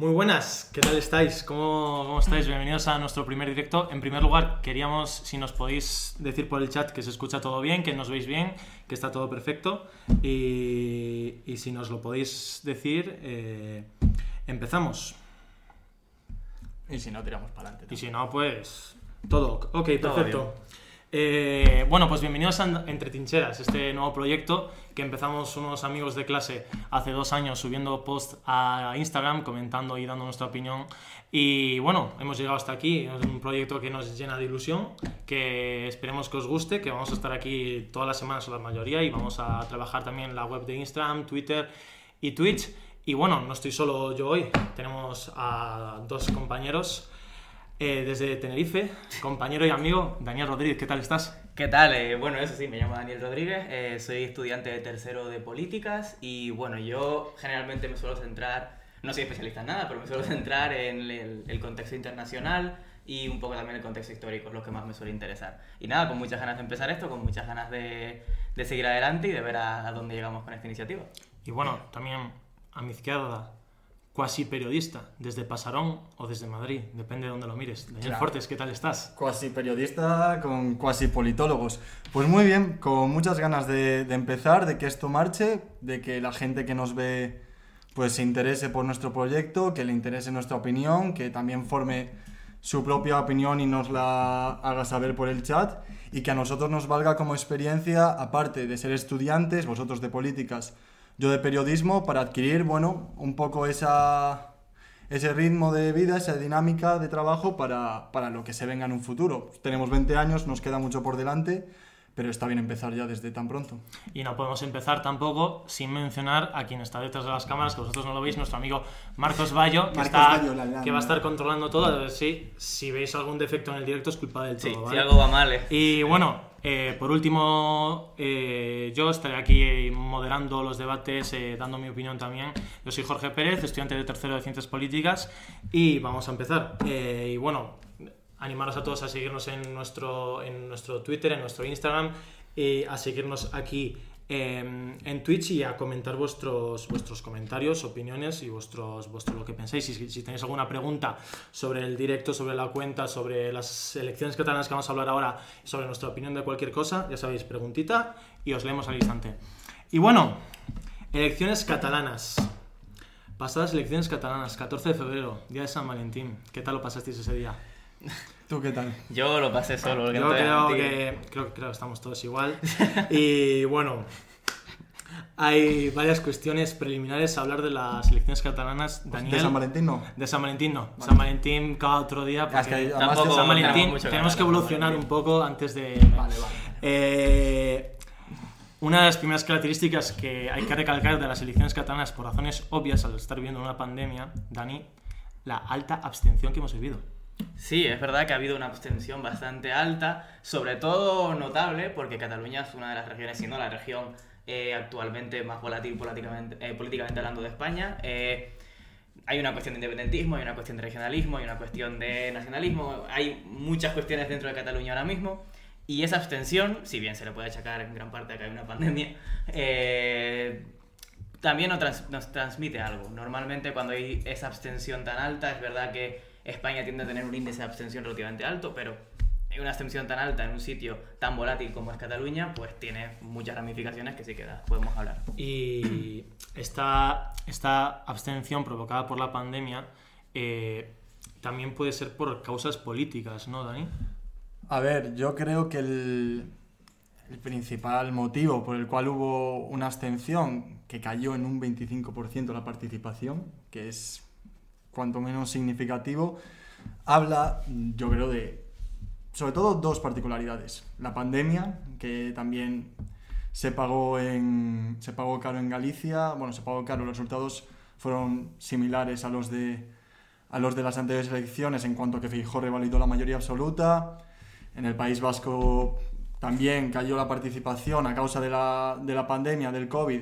Muy buenas, ¿qué tal estáis? ¿Cómo, ¿Cómo, estáis? Bienvenidos a nuestro primer directo. En primer lugar, queríamos, si nos podéis decir por el chat que se escucha todo bien, que nos veis bien, que está todo perfecto. Y, y si nos lo podéis decir, eh, empezamos. Y si no, tiramos para adelante. Y si no, pues todo. Ok, perfecto. Eh, bueno, pues bienvenidos a Entre Tincheras, este nuevo proyecto que empezamos unos amigos de clase hace dos años subiendo post a Instagram, comentando y dando nuestra opinión. Y bueno, hemos llegado hasta aquí. Es un proyecto que nos llena de ilusión, que esperemos que os guste, que vamos a estar aquí todas las semanas o la mayoría y vamos a trabajar también la web de Instagram, Twitter y Twitch. Y bueno, no estoy solo yo hoy, tenemos a dos compañeros. Eh, desde Tenerife, compañero y amigo Daniel Rodríguez, ¿qué tal estás? ¿Qué tal? Eh, bueno, eso sí, me llamo Daniel Rodríguez, eh, soy estudiante de tercero de políticas y bueno, yo generalmente me suelo centrar, no soy especialista en nada, pero me suelo centrar en el, el contexto internacional y un poco también el contexto histórico, es lo que más me suele interesar. Y nada, con muchas ganas de empezar esto, con muchas ganas de, de seguir adelante y de ver a, a dónde llegamos con esta iniciativa. Y bueno, también a mi izquierda cuasi periodista, desde Pasarón o desde Madrid, depende de dónde lo mires. Daniel Claro. Fortes, ¿qué tal estás? Cuasi periodista con cuasi politólogos. Pues muy bien, con muchas ganas de, de empezar, de que esto marche, de que la gente que nos ve pues se interese por nuestro proyecto, que le interese nuestra opinión, que también forme su propia opinión y nos la haga saber por el chat y que a nosotros nos valga como experiencia, aparte de ser estudiantes, vosotros de políticas, yo de periodismo, para adquirir, bueno, un poco esa, ese ritmo de vida, esa dinámica de trabajo para, para lo que se venga en un futuro. Tenemos 20 años, nos queda mucho por delante, pero está bien empezar ya desde tan pronto. Y no podemos empezar tampoco sin mencionar a quien está detrás de las cámaras, que vosotros no lo veis, nuestro amigo Marcos Bayo, que, Marcos está- Bayo, la lana. que va a estar controlando todo. A ver si, si veis algún defecto en el directo es culpa del todo. Sí, ¿vale? si algo va mal, eh. Y bueno, eh, por último, eh, yo estaré aquí eh, moderando los debates, dando mi opinión también. Yo soy Jorge Pérez, estudiante de tercero de Ciencias Políticas y vamos a empezar. Y bueno, animaros a todos a seguirnos en nuestro, en nuestro Twitter, en nuestro Instagram, y a seguirnos aquí eh, en Twitch y a comentar vuestros, vuestros comentarios, opiniones y vuestros, vuestro lo que pensáis. Si, si tenéis alguna pregunta sobre el directo, sobre la cuenta, sobre las elecciones catalanas que vamos a hablar ahora, sobre nuestra opinión de cualquier cosa, ya sabéis, preguntita y os leemos al instante. Y bueno, elecciones catalanas. Pasadas elecciones catalanas, 14 de febrero, día de San Valentín. ¿Qué tal lo pasasteis ese día? ¿Tú qué tal? Yo lo pasé solo, porque Yo creo que, creo, creo que estamos todos igual. Y bueno, hay varias cuestiones preliminares a hablar de las elecciones catalanas. Daniel, ¿De San Valentín no? de San Valentín no. San Valentín cada otro día. Ya, es que Porque Tampoco San tenemos Valentín tenemos que evolucionar un poco antes de... Vale, vale. Eh, una de las primeras características que hay que recalcar de las elecciones catalanas, por razones obvias al estar viviendo una pandemia, Dani, la alta abstención que hemos vivido. Sí, es verdad que ha habido una abstención bastante alta, sobre todo notable porque Cataluña es una de las regiones, si no la región eh, actualmente más volátil políticamente, eh, hablando de España. Eh, hay una cuestión de independentismo, hay una cuestión de regionalismo, hay una cuestión de nacionalismo, hay muchas cuestiones dentro de Cataluña ahora mismo. Y esa abstención, si bien se le puede achacar en gran parte a que una pandemia, también nos, nos transmite algo. Normalmente cuando hay esa abstención tan alta, es verdad que España tiende a tener un índice de abstención relativamente alto, pero una abstención tan alta en un sitio tan volátil como es Cataluña, pues tiene muchas ramificaciones que sí que podemos hablar. Y esta, esta abstención provocada por la pandemia eh, también puede ser por causas políticas, ¿no, Dani? A ver, yo creo que el, el principal motivo por el cual hubo una abstención que cayó en un 25% la participación, que es cuanto menos significativo, habla, yo creo, de sobre todo dos particularidades. La pandemia, que también se pagó, en, se pagó caro en Galicia, bueno, se pagó caro, los resultados fueron similares a los de, a los de las anteriores elecciones en cuanto que Feijóo revalidó la mayoría absoluta. En el País Vasco también cayó la participación a causa de la, de la pandemia, del COVID,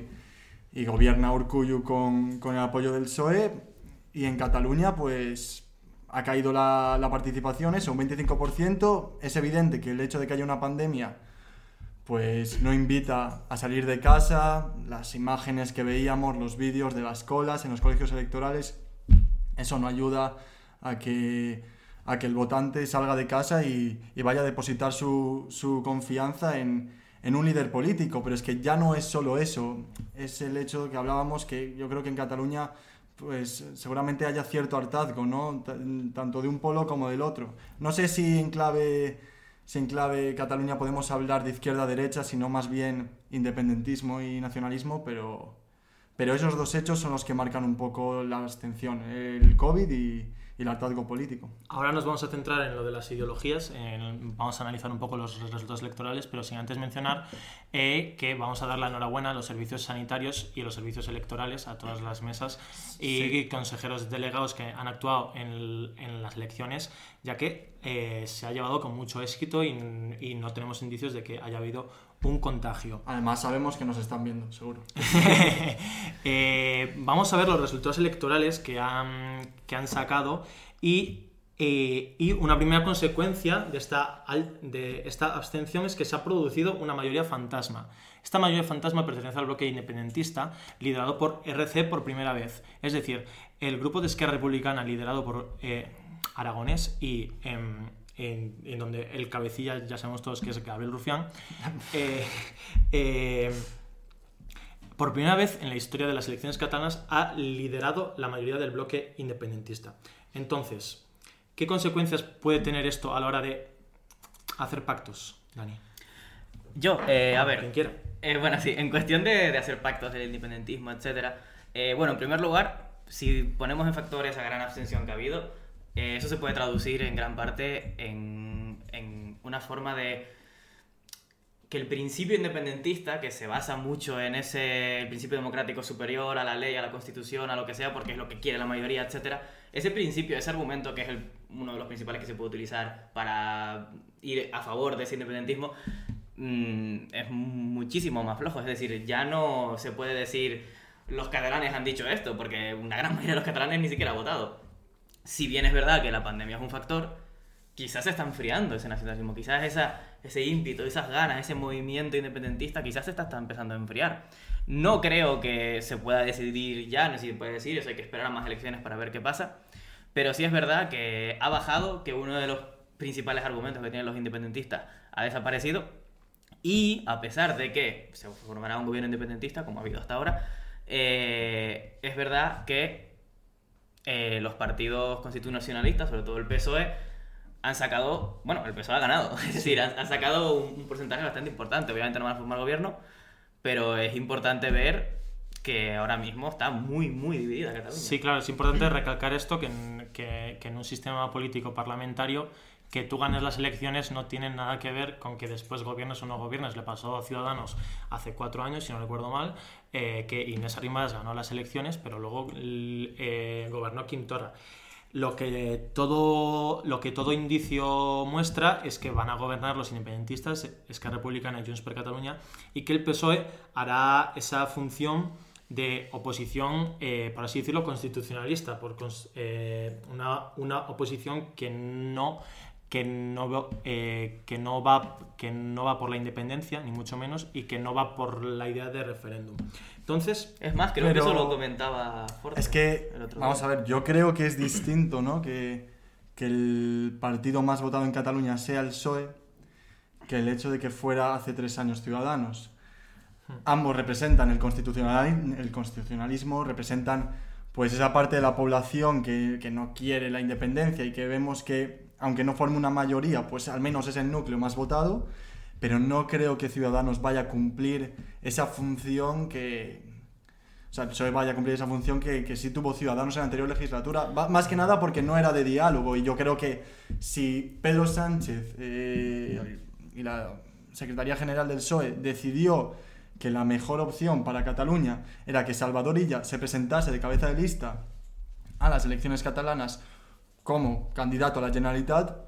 y gobierna Urkullu con, con el apoyo del PSOE. Y en Cataluña, pues ha caído la, la participación, eso, un 25%. Es evidente que el hecho de que haya una pandemia, pues no invita a salir de casa. Las imágenes que veíamos, los vídeos de las colas en los colegios electorales, eso no ayuda a que, a que el votante salga de casa y, y vaya a depositar su, su confianza en, en un líder político, pero es que ya no es solo eso, es el hecho que hablábamos que yo creo que en Cataluña pues seguramente haya cierto hartazgo, ¿no? tanto de un polo como del otro. No sé si en clave en clave Cataluña podemos hablar de izquierda a derecha, sino más bien independentismo y nacionalismo, pero pero esos dos hechos son los que marcan un poco la abstención, el COVID y, y el hartazgo político. Ahora nos vamos a centrar en lo de las ideologías, vamos a analizar un poco los resultados electorales, pero sin antes mencionar eh, que vamos a dar la enhorabuena a los servicios sanitarios y a los servicios electorales, a todas las mesas y consejeros delegados que han actuado en, en las elecciones, ya que eh, se ha llevado con mucho éxito y, y no tenemos indicios de que haya habido un contagio. Además sabemos que nos están viendo, seguro. Eh, vamos a ver los resultados electorales que han, que han sacado y, eh, y una primera consecuencia de esta, de esta abstención es que se ha producido una mayoría fantasma. Esta mayoría fantasma pertenece al bloque independentista liderado por RC por primera vez. Es decir, el grupo de Esquerra Republicana liderado por eh, Aragonés y... En, donde el cabecilla, ya sabemos todos que es Gabriel Rufián, eh, eh, por primera vez en la historia de las elecciones catalanas ha liderado la mayoría del bloque independentista. Entonces, ¿qué consecuencias puede tener esto a la hora de hacer pactos, Dani? Yo, eh, a ver. Quien quiera. bueno, sí, en cuestión de, de, hacer pactos del independentismo, etc. bueno, en primer lugar, si ponemos en factores a gran abstención que ha habido, eh, eso se puede traducir en gran parte en, en, una forma de que el principio independentista, que se basa mucho en ese principio democrático superior a la ley, a la constitución, a lo que sea, porque es lo que quiere la mayoría, etc., ese principio, ese argumento que es el, uno de los principales que se puede utilizar para ir a favor de ese independentismo, mm, es muchísimo más flojo. Es decir, ya no se puede decir los catalanes han dicho esto, porque una gran mayoría de los catalanes ni siquiera ha votado si bien es verdad que la pandemia es un factor, quizás se está enfriando ese nacionalismo, quizás esa, ese ímpetu, esas ganas, ese movimiento independentista, quizás está, empezando a enfriar. No creo que se pueda decidir ya, no se puede decir, eso hay que esperar a más elecciones para ver qué pasa, pero sí es verdad que ha bajado, que uno de los principales argumentos que tienen los independentistas ha desaparecido y a pesar de que se formará un gobierno independentista, como ha habido hasta ahora, eh, es verdad que eh, los partidos constitucionalistas, sobre todo el PSOE, han sacado, bueno, el PSOE ha ganado, es decir, han, sacado un, porcentaje bastante importante. Obviamente no van a formar gobierno, pero es importante ver que ahora mismo está muy, muy dividida Cataluña. Sí, claro, es importante recalcar esto, que que, que en un sistema político parlamentario que tú ganes las elecciones no tiene nada que ver con que después gobiernes o no gobiernes. Le pasó a Ciudadanos hace cuatro años, si no recuerdo mal, eh, que Inés Arrimadas ganó las elecciones, pero luego eh, gobernó Quintora. Lo que, todo, lo que todo indicio muestra es que van a gobernar los independentistas, Esquerra Republicana y Junts per Cataluña, y que el PSOE hará esa función de oposición, eh, por así decirlo, constitucionalista, por una, una oposición que no que no, eh, que, no va, que no va por la independencia, ni mucho menos, y que no va por la idea de referéndum. Entonces... Es más, creo que eso lo comentaba Forte Es que, vamos a ver, yo creo que es distinto, ¿no? Que, que el partido más votado en Cataluña sea el PSOE, que el hecho de que fuera hace tres años Ciudadanos. Hmm. Ambos representan el, constitucionalismo, el constitucionalismo, representan pues esa parte de la población que, que no quiere la independencia y que vemos que aunque no forme una mayoría, pues al menos es el núcleo más votado, pero no creo que Ciudadanos vaya a cumplir esa función que... O sea, PSOE vaya a cumplir esa función que, que sí tuvo Ciudadanos en la anterior legislatura, más que nada porque no era de diálogo, y yo creo que si Pedro Sánchez eh, y la Secretaría General del PSOE decidió que la mejor opción para Cataluña era que Salvador Illa se presentase de cabeza de lista a las elecciones catalanas como candidato a la Generalitat,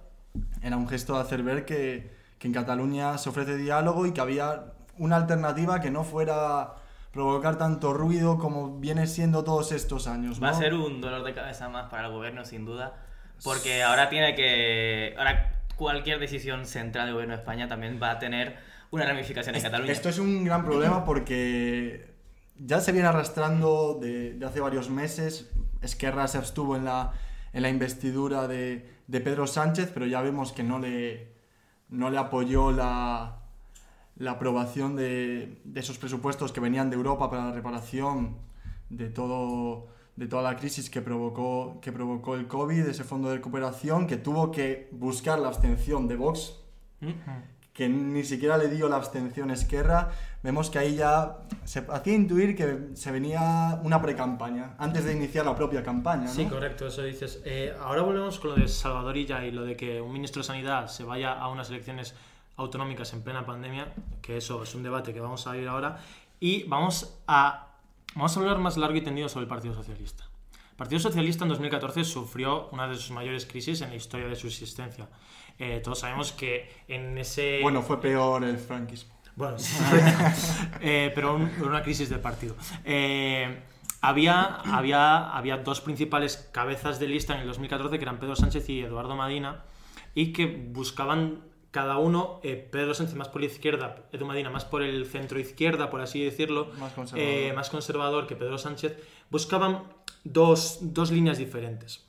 era un gesto de hacer ver que, que en Cataluña se ofrece diálogo y que había una alternativa que no fuera provocar tanto ruido como viene siendo todos estos años. Va a ser un dolor de cabeza más para el gobierno, sin duda, porque ahora tiene que. Ahora cualquier decisión central del gobierno de España también va a tener una ramificación en Cataluña. Esto es un gran problema porque ya se viene arrastrando de, de hace varios meses Esquerra se abstuvo en la, en la investidura de, de Pedro Sánchez, pero ya vemos que no le, no le apoyó la, la aprobación de, de, esos presupuestos que venían de Europa para la reparación de, todo, de toda la crisis que provocó, que provocó el COVID, ese fondo de recuperación, que tuvo que buscar la abstención de Vox, que ni siquiera le dio la abstención Esquerra. Vemos que ahí ya se hacía intuir que se venía una pre-campaña, antes de iniciar la propia campaña. ¿no? Sí, correcto, eso dices. Eh, ahora volvemos con lo de Salvadorilla y lo de que un ministro de Sanidad se vaya a unas elecciones autonómicas en plena pandemia, que eso es un debate que vamos a ir ahora, y vamos a, vamos a hablar más largo y tendido sobre el Partido Socialista. El Partido Socialista en 2014 sufrió una de sus mayores crisis en la historia de su existencia. Eh, todos sabemos que en ese... Bueno, fue peor el franquismo. Bueno, eh, pero un, una crisis del partido. Eh, había, había, había dos principales cabezas de lista en el 2014 que eran Pedro Sánchez y Eduardo Madina y que buscaban cada uno, eh, Pedro Sánchez más por la izquierda, Edu Madina más por el centro izquierda, por así decirlo, Más conservador. eh, más conservador que Pedro Sánchez, buscaban dos, dos líneas diferentes.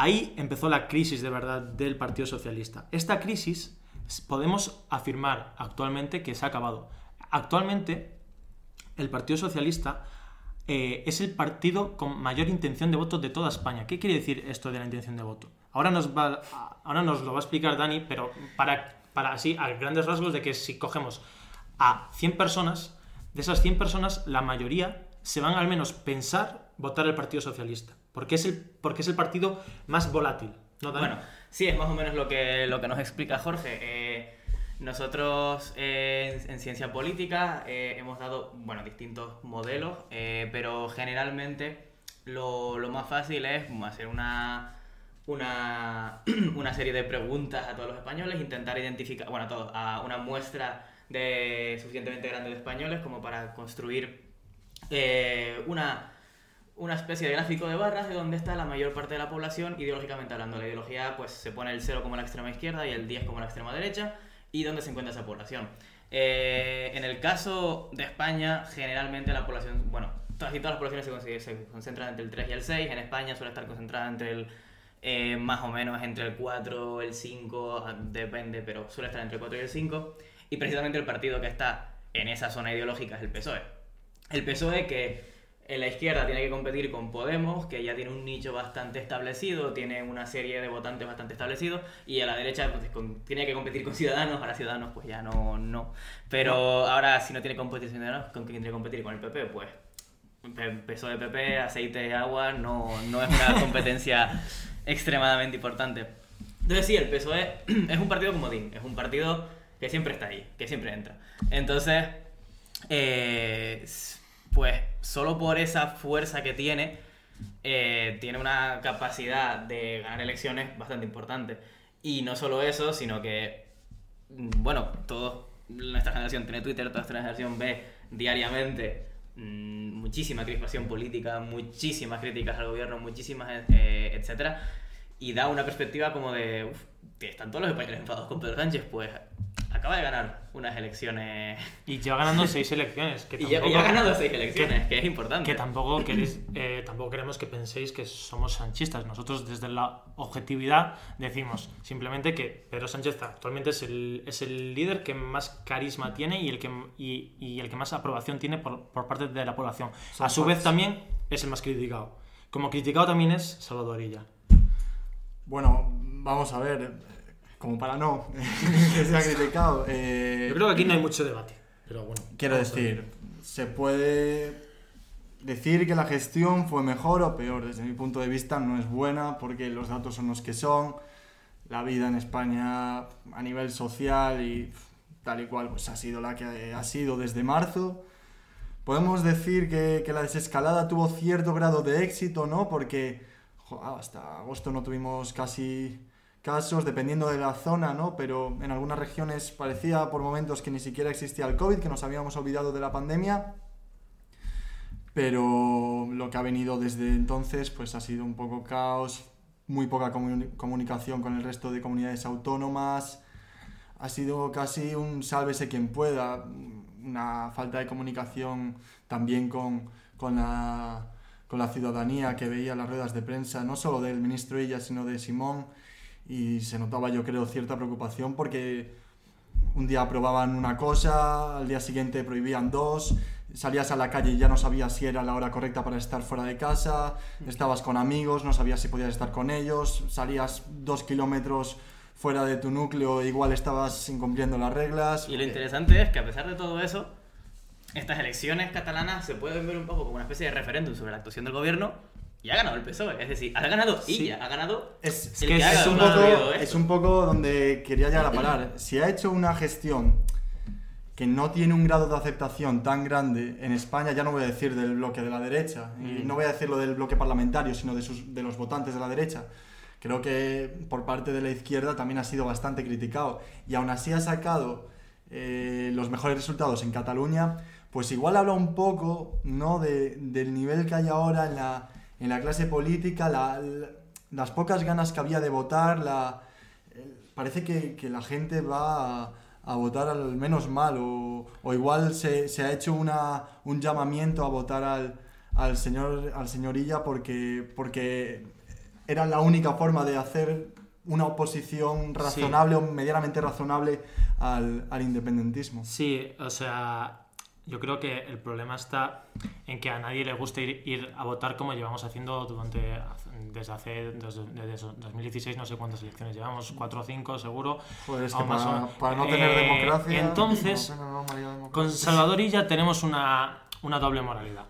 Ahí empezó la crisis de verdad del Partido Socialista. Esta crisis podemos afirmar actualmente que se ha acabado. Actualmente el Partido Socialista eh, es el partido con mayor intención de voto de toda España. ¿Qué quiere decir esto de la intención de voto? Ahora nos, va, ahora nos lo va a explicar Dani, pero para, para así, a grandes rasgos, de que si cogemos a 100 personas, de esas 100 personas, la mayoría se van al menos pensar votar el Partido Socialista, porque es el, porque es el partido más volátil. Bueno, sí, es más o menos lo que, lo que nos explica Jorge. Eh, nosotros eh, en, en ciencia política eh, hemos dado bueno, distintos modelos, pero generalmente lo, lo más fácil es hacer una, una, una serie de preguntas a todos los españoles, intentar identificar, bueno, a todos, a una muestra de suficientemente grande de españoles como para construir una, una especie de gráfico de barras de donde está la mayor parte de la población ideológicamente hablando. La ideología pues se pone el 0 como la extrema izquierda y el 10 como la extrema derecha y dónde se encuentra esa población. Eh, en el caso de España, generalmente la población, bueno, casi todas las poblaciones se, se concentran entre el 3 y el 6. En España suele estar concentrada entre el, eh, más o menos entre el 4, el 5, ah, depende, pero suele estar entre el 4 y el 5. Y precisamente el partido que está en esa zona ideológica es el PSOE. El PSOE que en la izquierda tiene que competir con Podemos, que ya tiene un nicho bastante establecido, tiene una serie de votantes bastante establecidos, y a la derecha pues, con- tiene que competir con Ciudadanos, ahora Ciudadanos pues ya no, no. Pero ahora si no tiene competición Ciudadanos, ¿con quién tiene que competir? Con el PP, pues P- PSOE, PP, aceite, agua, no, no es una competencia extremadamente importante. Entonces sí, el PSOE es un partido comodín, es un partido que siempre está ahí, que siempre entra. Entonces, eh, pues solo por esa fuerza que tiene, eh, tiene una capacidad de ganar elecciones bastante importante. Y no solo eso, sino que, mm, bueno, todos, nuestra generación tiene Twitter, toda nuestra generación ve diariamente mm, muchísima crispación política, muchísimas críticas al gobierno, muchísimas, eh, etcétera, y da una perspectiva como de, que están todos los españoles enfadados con Pedro Sánchez, pues acaba de ganar unas elecciones Y lleva ganando seis elecciones. Que y ya, tampoco- y ha ganado seis elecciones, que, es importante. Que tampoco, queréis, eh, tampoco queremos que penséis que somos sanchistas. Nosotros desde la objetividad decimos simplemente que Pedro Sánchez actualmente es el, es el líder que más carisma tiene y el que, y, y el que más aprobación tiene por, por parte de la población. Son A su vez facts. también es el más criticado. Como criticado también es Salvador Illa. Bueno, vamos a ver, como para no que sea criticado. eh, Yo creo que aquí no hay mucho debate. Pero bueno. Quiero decir, se puede decir que la gestión fue mejor o peor. Desde mi punto de vista no es buena porque los datos son los que son. La vida en España a nivel social y tal y cual pues ha sido la que ha sido desde marzo. Podemos decir que, que la desescalada tuvo cierto grado de éxito, ¿no? Porque hasta agosto no tuvimos casi casos, dependiendo de la zona, ¿no? Pero en algunas regiones parecía por momentos que ni siquiera existía el COVID, que nos habíamos olvidado de la pandemia. Pero lo que ha venido desde entonces, pues ha sido un poco caos, muy poca comuni- comunicación con el resto de comunidades autónomas. Ha sido casi un sálvese quien pueda, una falta de comunicación también con, con, la, con la ciudadanía que veía las ruedas de prensa, no solo del ministro Illa, sino de Simón, y se notaba, yo creo, cierta preocupación porque un día aprobaban una cosa, al día siguiente prohibían dos, salías a la calle y ya no sabías si era la hora correcta para estar fuera de casa, estabas con amigos, no sabías si podías estar con ellos, salías dos kilómetros fuera de tu núcleo, igual estabas incumpliendo las reglas. Y lo interesante es que a pesar de todo eso, estas elecciones catalanas se pueden ver un poco como una especie de referéndum sobre la actuación del gobierno y ha ganado el PSOE. Es decir, ha ganado ella, ha ganado Es, el que que es, un poco, es un poco donde quería llegar a parar. Si ha hecho una gestión que no tiene un grado de aceptación tan grande en España, ya no voy a decir del bloque de la derecha, y Mm. no voy a decir lo del bloque parlamentario, sino de, sus, de los votantes de la derecha. Creo que por parte de la izquierda también ha sido bastante criticado. Y aún así ha sacado eh, los mejores resultados en Cataluña, pues igual habla un poco ¿no? de- del nivel que hay ahora en la, en la clase política, la- la- las pocas ganas que había de votar, la, parece que, que la gente va a, a votar al menos mal o, o igual se, se ha hecho una, un llamamiento a votar al, al señor al señorilla porque, porque era la única forma de hacer una oposición razonable o medianamente razonable al, al independentismo. Sí, o sea, yo creo que el problema está en que a nadie le gusta ir, ir a votar como llevamos haciendo durante desde hace desde, desde 2016 no sé cuántas elecciones llevamos, cuatro o cinco seguro. Joder, es que para, para no tener Eh, democracia... entonces, no tener democrática. Con Salvador Illa tenemos una, una doble moralidad.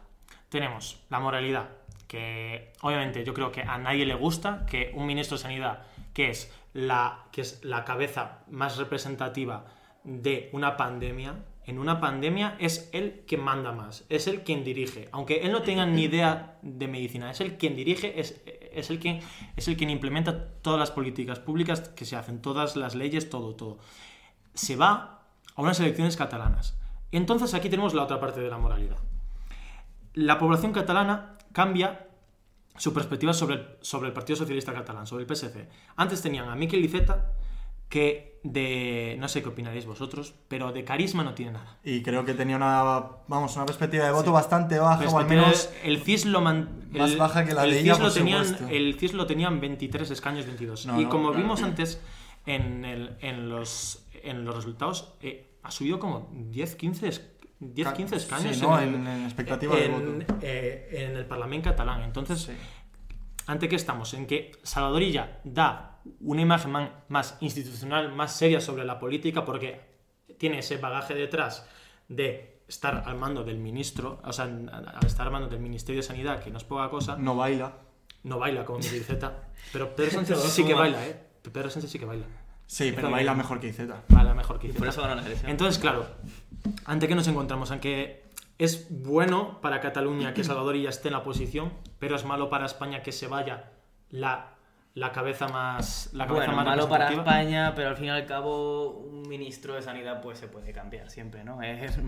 Tenemos la moralidad, que obviamente yo creo que a nadie le gusta que un ministro de Sanidad, que es la, que es la cabeza más representativa de una pandemia, en una pandemia es él quien manda más, es él quien dirige. Aunque él no tenga ni idea de medicina, es él quien dirige, es, es, el, quien, es quien implementa todas las políticas públicas que se hacen, todas las leyes, todo, todo. Se va a unas elecciones catalanas. Entonces aquí tenemos la otra parte de la moralidad. La población catalana cambia su perspectiva sobre el, sobre el Partido Socialista Catalán, sobre el PSC. Antes tenían a Miquel Iceta, que de... no sé qué opinaréis vosotros, pero de carisma no tiene nada. Y creo que tenía una, vamos, una perspectiva de voto bastante baja, o al menos... el CIS lo man- más baja que la el de ella, CIS lo tenían, supuesto. El CIS lo tenían 23 escaños, 22. No, y no, como vimos antes en, el- en los, en los resultados, eh, ha subido como 10, 15, es- 10, Ca- 15 escaños sí, ¿no? el- En- en expectativa de en- voto. eh, en el Parlamento catalán. Entonces, Sí. ¿ante qué estamos? En que Salvador Illa da una imagen man- más institucional, más seria sobre la política, porque tiene ese bagaje detrás de estar al mando del ministro, o sea, al estar al mando del Ministerio de Sanidad, que no es poca cosa, No baila. no baila como Miguel Iceta, pero Pedro Sánchez sí que baila, ¿eh? Pedro Sánchez sí que baila. Sí, pero baila mejor que Iceta. Baila mejor que por eso las elecciones. Entonces, claro, ante qué nos encontramos, aunque es bueno para Cataluña que Salvador ya esté en la posición, pero es malo para España que se vaya la, la cabeza más la cabeza bueno, más malo para. España, pero al fin y al cabo un ministro de sanidad pues se puede cambiar siempre, ¿no? Es,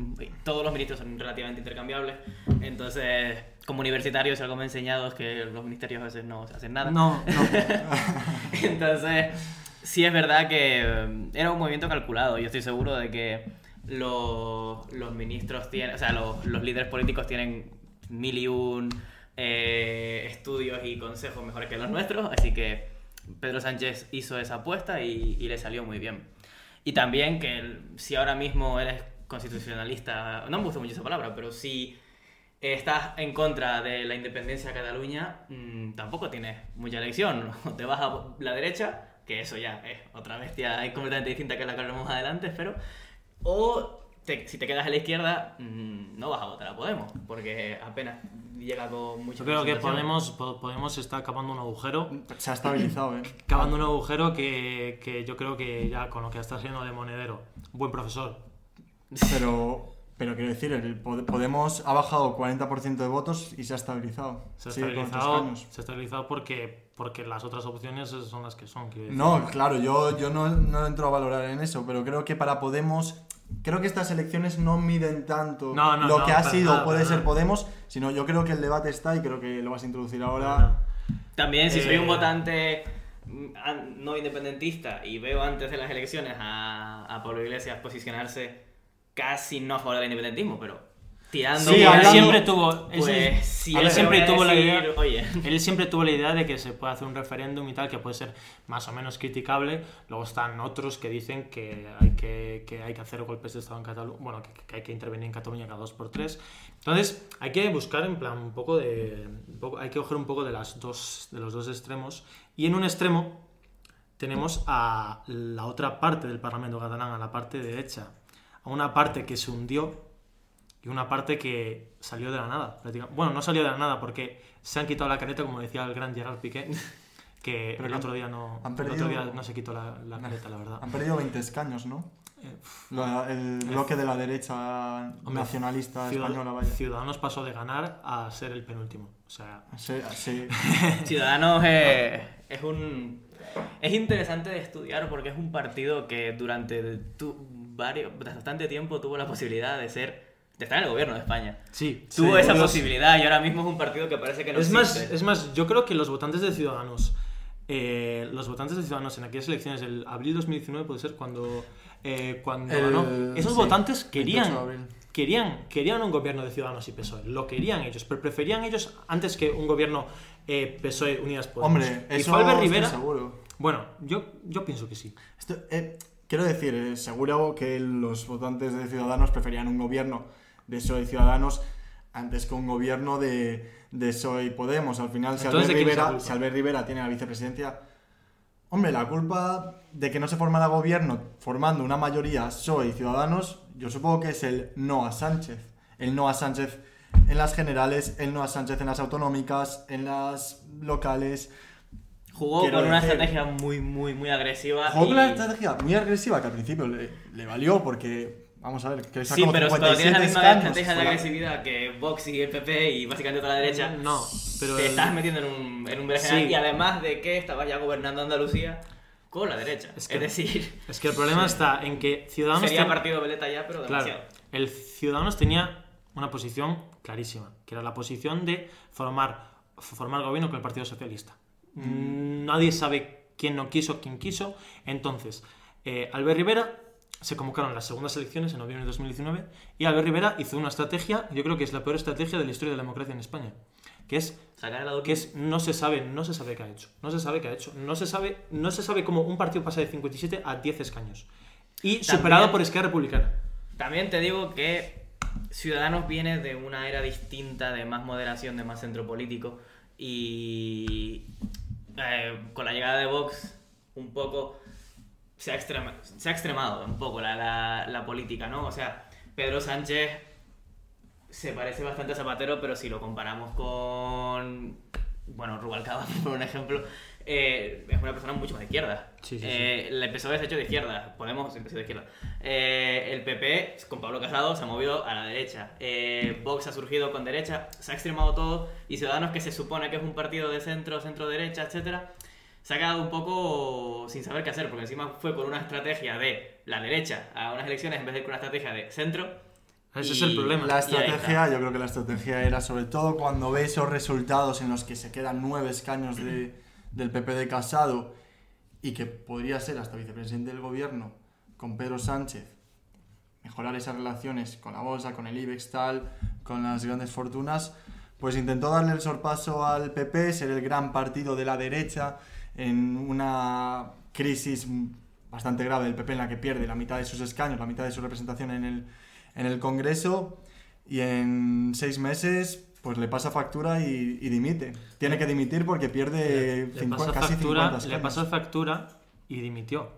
todos los ministros son relativamente intercambiables, entonces como universitario si algo me he enseñado es que los ministerios a veces no se hacen nada. No, no. Entonces, sí es verdad que eh, era un movimiento calculado. Yo estoy seguro de que los, los ministros tienen, o sea, los, los líderes políticos tienen mil y un eh, estudios y consejos mejores que los nuestros, así que Pedro Sánchez hizo esa apuesta y, le salió muy bien. Y también que si ahora mismo eres constitucionalista, no me gusta mucho esa palabra, pero si estás en contra de la independencia de Cataluña, mm, tampoco tienes mucha elección. O te vas a la derecha, que eso ya es otra bestia es completamente distinta que la que hablaremos más adelante, pero... O te- si te quedas a la izquierda, mm, no vas a votar a Podemos, porque apenas llega con mucha Yo creo que. Podemos, Po- Podemos está cavando un agujero. Se ha estabilizado, ¿eh? Cavando un agujero que, que yo creo que ya con lo que está haciendo de monedero, buen profesor. Pero, pero quiero decir, el Pod- Podemos ha bajado 40% de votos y se ha estabilizado. Se ha estabilizado, se ha estabilizado porque, porque las otras opciones son las que son. No, claro, yo, yo no, no entro a valorar en eso, pero creo que para Podemos, creo que estas elecciones no miden tanto No, no, lo no, que ha sido nada, puede ser nada. Podemos, sino yo creo que el debate está y creo que lo vas a introducir ahora. También, si soy Eh, un votante mm, no independentista y veo antes de las elecciones a, a Pablo Iglesias posicionarse casi no a favor del independentismo, pero tirando Sí, él siempre tuvo. él pues, sí, él siempre tuvo la idea. Oye, Él siempre tuvo la idea de que se puede hacer un referéndum y tal, que puede ser más o menos criticable. Luego están otros que dicen que hay que, que hay que hacer golpes de Estado en Cataluña, bueno, que, que hay que intervenir en Cataluña cada dos por tres. Entonces, hay que buscar en plan un poco de. un poco- hay que coger un poco de, las dos, de los dos extremos. Y en un extremo tenemos a la otra parte del Parlamento catalán, a la parte derecha. A una parte que se hundió y una parte que salió de la nada. Bueno, no salió de la nada porque se han quitado la careta, como decía el gran Gerard Piqué, que Pero el otro día no, han el perdido- otro día no se quitó la, la careta, la verdad. Han perdido 20 escaños, ¿no? Eh, La- el bloque de la derecha Hombre, nacionalista Ciudad- española, vaya. Ciudadanos pasó de ganar a ser el penúltimo. O sea, Sí, sí. Ciudadanos es, es un. Es interesante de estudiar porque es un partido que durante tu- varios, bastante tiempo tuvo la posibilidad de ser. Estar en el gobierno de España. sí. Tuvo sí, esa posibilidad y ahora mismo es un partido que parece que no es más, existe. es más, yo creo que los votantes de Ciudadanos, eh, los votantes de Ciudadanos en aquellas elecciones, el abril 2019 puede ser cuando, eh, cuando El- ganó, esos sí, votantes 28 querían, querían, querían un gobierno de Ciudadanos y PSOE, lo querían ellos, pero preferían ellos antes que un gobierno eh, PSOE Unidas Podemos. Hombre, y eso fue Albert estoy Rivera. seguro. Bueno, yo, yo pienso que sí. Esto, eh, quiero decir, eh, seguro que los votantes de Ciudadanos preferían un gobierno de PSOE y Ciudadanos antes que un gobierno de, de PSOE y Podemos. Al final, si Albert, ¿de quién es la Rivera, si Albert Rivera tiene la vicepresidencia... Hombre, la culpa de que no se formara gobierno formando una mayoría PSOE y Ciudadanos, yo supongo que es el no a Sánchez. El no a Sánchez en las generales, el no a Sánchez en las autonómicas, en las locales... Jugó quiero con una decir- estrategia muy, muy, muy agresiva. Jugó con y- una estrategia muy agresiva que al principio le, le valió porque, vamos a ver, que sacó Sí, pero cuando tienes la 57 misma escaños, estrategia de agresividad que Vox y el PP y básicamente toda la derecha, No, pero te el- estás metiendo en un, en un berenjenal Sí. y además de que estabas ya gobernando Andalucía con la derecha. Es Es, que- decir, Es que el problema está en que Ciudadanos... sería tiene- partido veleta ya, pero Claro, demasiado. el Ciudadanos tenía una posición clarísima, que era la posición de formar, formar gobierno con el Partido Socialista. Mm, Nadie sabe quién no quiso, quién quiso. Entonces, eh, Albert Rivera se convocaron las segundas elecciones en noviembre de 2019 y Albert Rivera hizo una estrategia, yo creo que es la peor estrategia de la historia de la democracia en España, que es que es no se sabe, no se sabe qué ha hecho. No se sabe qué ha hecho. No se sabe, no se sabe cómo un partido pasa de 57 a 10 escaños. Y superado por Esquerra Republicana. También te digo que Ciudadanos viene de una era distinta, de más moderación, de más centro político. Y eh, con la llegada de Vox, un poco se ha, extrema- se ha extremado un poco la, la- la política, ¿no? O sea, Pedro Sánchez se parece bastante a Zapatero, pero si lo comparamos con, bueno, Rubalcaba, por un ejemplo, eh, es una persona mucho más de izquierda. Sí, sí, sí. Eh, el PSOE se ha hecho de izquierda, Podemos empezó de izquierda. Eh, el PP, con Pablo Casado, se ha movido a la derecha. Eh, Vox ha surgido con derecha, se ha extremado todo. Y Ciudadanos, que se supone que es un partido de centro, centro-derecha, etcétera, se ha quedado un poco sin saber qué hacer, porque encima fue con una estrategia de la derecha a unas elecciones en vez de con una estrategia de centro. Ese es el problema. La estrategia, yo creo que la estrategia era sobre todo cuando ve esos resultados en los que se quedan nueve escaños de- del PP de Casado y que podría ser hasta vicepresidente del gobierno con Pedro Sánchez, mejorar esas relaciones con la bolsa, con el IBEX tal, con las grandes fortunas, pues intentó darle el sorpaso al PP, ser el gran partido de la derecha en una crisis bastante grave del PP en la que pierde la mitad de sus escaños, la mitad de su representación en el, en el Congreso y en seis meses pues le pasa factura y, y dimite. Tiene que dimitir porque pierde le, cincu- pasó casi 50 factura, le escaños. pasó factura y dimitió.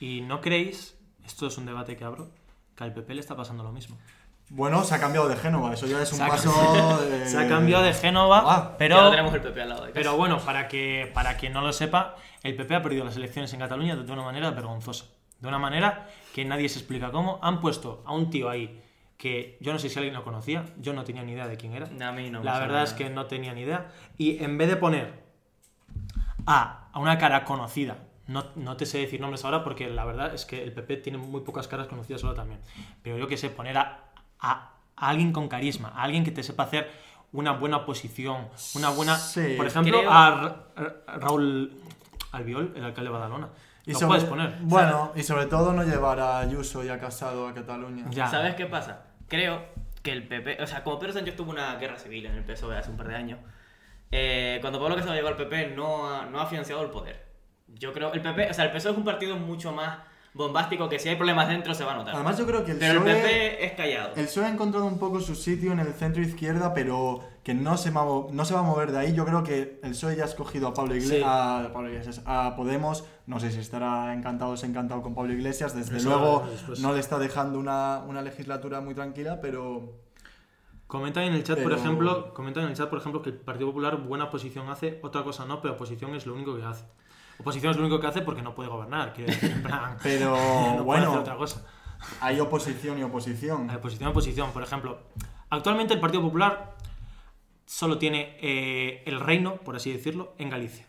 Y no creéis, esto es un debate que abro, que al PP le está pasando lo mismo. Bueno, se ha cambiado de Génova, eso ya es un Se paso... de- Se ha cambiado de Génova, Ah, Ya pero, lo tenemos el PP al lado de casa. pero bueno, para que para quien no lo sepa, el PP ha perdido las elecciones en Cataluña de una manera vergonzosa. De una manera que nadie se explica cómo. Han puesto a un tío ahí que yo no sé si alguien lo conocía, yo no tenía ni idea de quién era. A mí no me La verdad es que no tenía ni idea. Y en vez de poner a, a una cara conocida, no, no te sé decir nombres ahora porque la verdad es que el PP tiene muy pocas caras conocidas solo también. Pero yo que sé, poner a, a- a alguien con carisma, a alguien que te sepa hacer una buena oposición, una buena... Sí, por ejemplo, creo- a Ra- Ra- Raúl Albiol, el alcalde de Badalona. Y lo sobre- puedes poner. Bueno, y sobre todo no llevar a Ayuso y a Casado a Cataluña. Ya. ¿Sabes qué pasa? Creo que el PP, o sea, como Pedro Sánchez tuvo una guerra civil en el PSOE hace un par de años, eh, cuando Pablo Casado llegó al PP no ha, no ha financiado el poder. Yo creo, el PP, o sea, el PSOE es un partido mucho más bombástico que si hay problemas dentro se va a notar. Además, yo creo que el Pero el PP es callado. El PSOE ha encontrado un poco su sitio en el centro izquierda, pero que no se, va no se va a mover de ahí. Yo creo que el PSOE ya ha escogido a Pablo, Igle- Sí. a, Pablo Iglesias, a Podemos. No sé si estará encantado o desencantado con Pablo Iglesias. Desde Eso luego después. no le está dejando una, una legislatura muy tranquila, pero Comentan en el chat, por Pero- ejemplo, comentan en el chat, por ejemplo, que el Partido Popular buena posición hace, otra cosa no, pero oposición es lo único que hace. Oposición es lo único que hace porque no puede gobernar, quiero decir, en plan, Pero, no puede hacer bueno. otra cosa. hay oposición y oposición. Eh, Oposición oposición, por ejemplo. Actualmente el Partido Popular solo tiene eh, el reino, por así decirlo, en Galicia.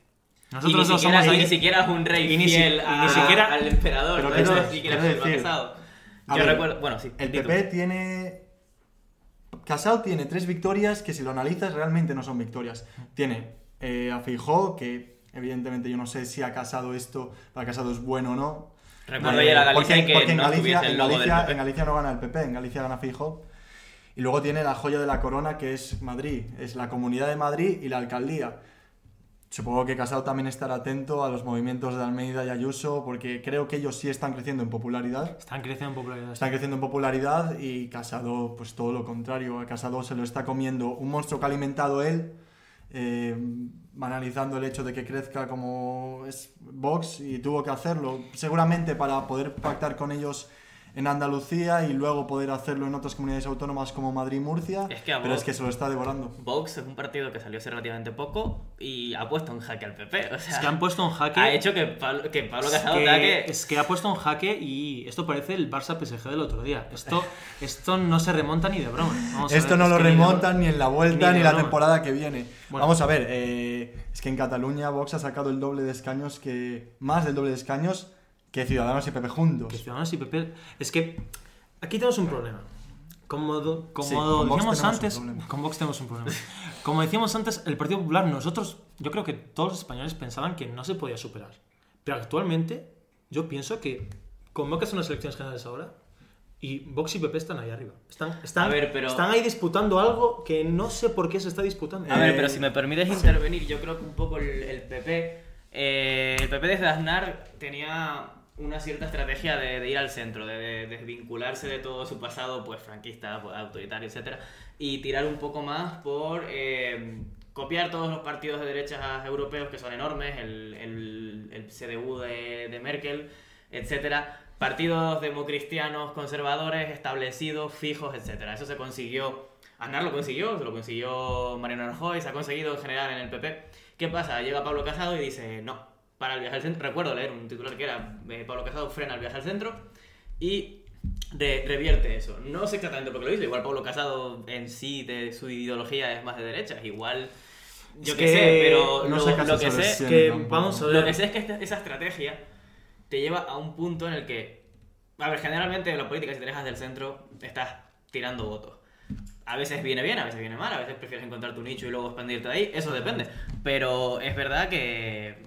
y, ni Nosotros no siquiera, somos y ni siquiera es un rey y ni si- fiel y a- ni siquiera- al emperador. Pero no quiero- es ni siquiera quiero Silva decir, Casado. a Yo ver, recuerdo, bueno, sí. El tú. PP tiene. Casado tiene tres victorias que si lo analizas realmente no son victorias. Tiene eh, a Feijóo, que evidentemente yo no sé si ha casado esto, para Casado es bueno o no. Recuerdo Eh, ir a Galicia porque- y que porque en no Galicia, tuviese el en Galicia- PP. en Galicia no gana el PP, en Galicia gana Feijóo. Y luego tiene la joya de la corona que es Madrid, es la Comunidad de Madrid y la Alcaldía. Supongo que Casado también estará atento a los movimientos de Almeida y Ayuso, porque creo que ellos sí están creciendo en popularidad. Están creciendo en popularidad. Están creciendo en popularidad y Casado, pues todo lo contrario. A Casado se lo está comiendo un monstruo que ha alimentado él, eh, banalizando el hecho de que crezca como es Vox y tuvo que hacerlo, seguramente para poder pactar con ellos en Andalucía y luego poder hacerlo en otras comunidades autónomas como Madrid y Murcia, Es que a pero Vox- es que se lo está devorando. Vox es un partido que salió hace relativamente poco y ha puesto en jaque al PP. O sea, Es que han puesto en jaque. ha hecho que Pablo, que Pablo es Casado que, tenga que... es que ha puesto en jaque y esto parece el Barça PSG del otro día. Esto, esto no se remonta ni de broma. Vamos Esto ver, no es lo ni remontan broma. ni en la vuelta Ni ni, la broma. temporada que viene. Bueno. Vamos a ver, eh, es que en Cataluña Vox ha sacado el doble de escaños que. más del doble de escaños que Ciudadanos y PP juntos. Que Ciudadanos y PP. Es que aquí tenemos un problema. Como, do- como Sí, con Vox decíamos tenemos un antes, problema. con Vox tenemos un problema. Como decíamos antes, el Partido Popular, nosotros, yo creo que todos los españoles pensaban que no se podía superar. Pero actualmente, yo pienso que convocas unas elecciones generales ahora y Vox y PP están ahí arriba. Están, están, A ver, pero- están ahí disputando algo que no sé por qué se está disputando. A ver, Eh, pero si me permites intervenir, yo creo que un poco el, el PP, eh, el PP desde Aznar tenía una cierta estrategia de, de ir al centro, de, de desvincularse de todo su pasado, pues franquista, pues, autoritario, etcétera, y tirar un poco más por eh, copiar todos los partidos de derechas europeos que son enormes, el, el, el CDU de, de Merkel, etcétera, partidos democristianos conservadores establecidos, fijos, etcétera. Eso se consiguió, Aznar lo consiguió, se lo consiguió Mariano Rajoy, se ha conseguido en general en el PP. ¿Qué pasa? Llega Pablo Casado y dice, no, para el viaje al centro, recuerdo leer un titular que era, eh, Pablo Casado frena el viaje al centro y de- revierte eso. No sé exactamente por qué lo hizo, igual Pablo Casado en sí, de su ideología es más de derechas, igual... Yo Es qué que sé, pero no lo, lo que sé... que vamos a ver. Lo que sé es que esta- esa estrategia te lleva a un punto en el que, a ver, generalmente en la política, si te alejas del centro, estás tirando votos. A veces viene bien, a veces viene mal, a veces prefieres encontrar tu nicho y luego expandirte de ahí, eso depende. Pero es verdad que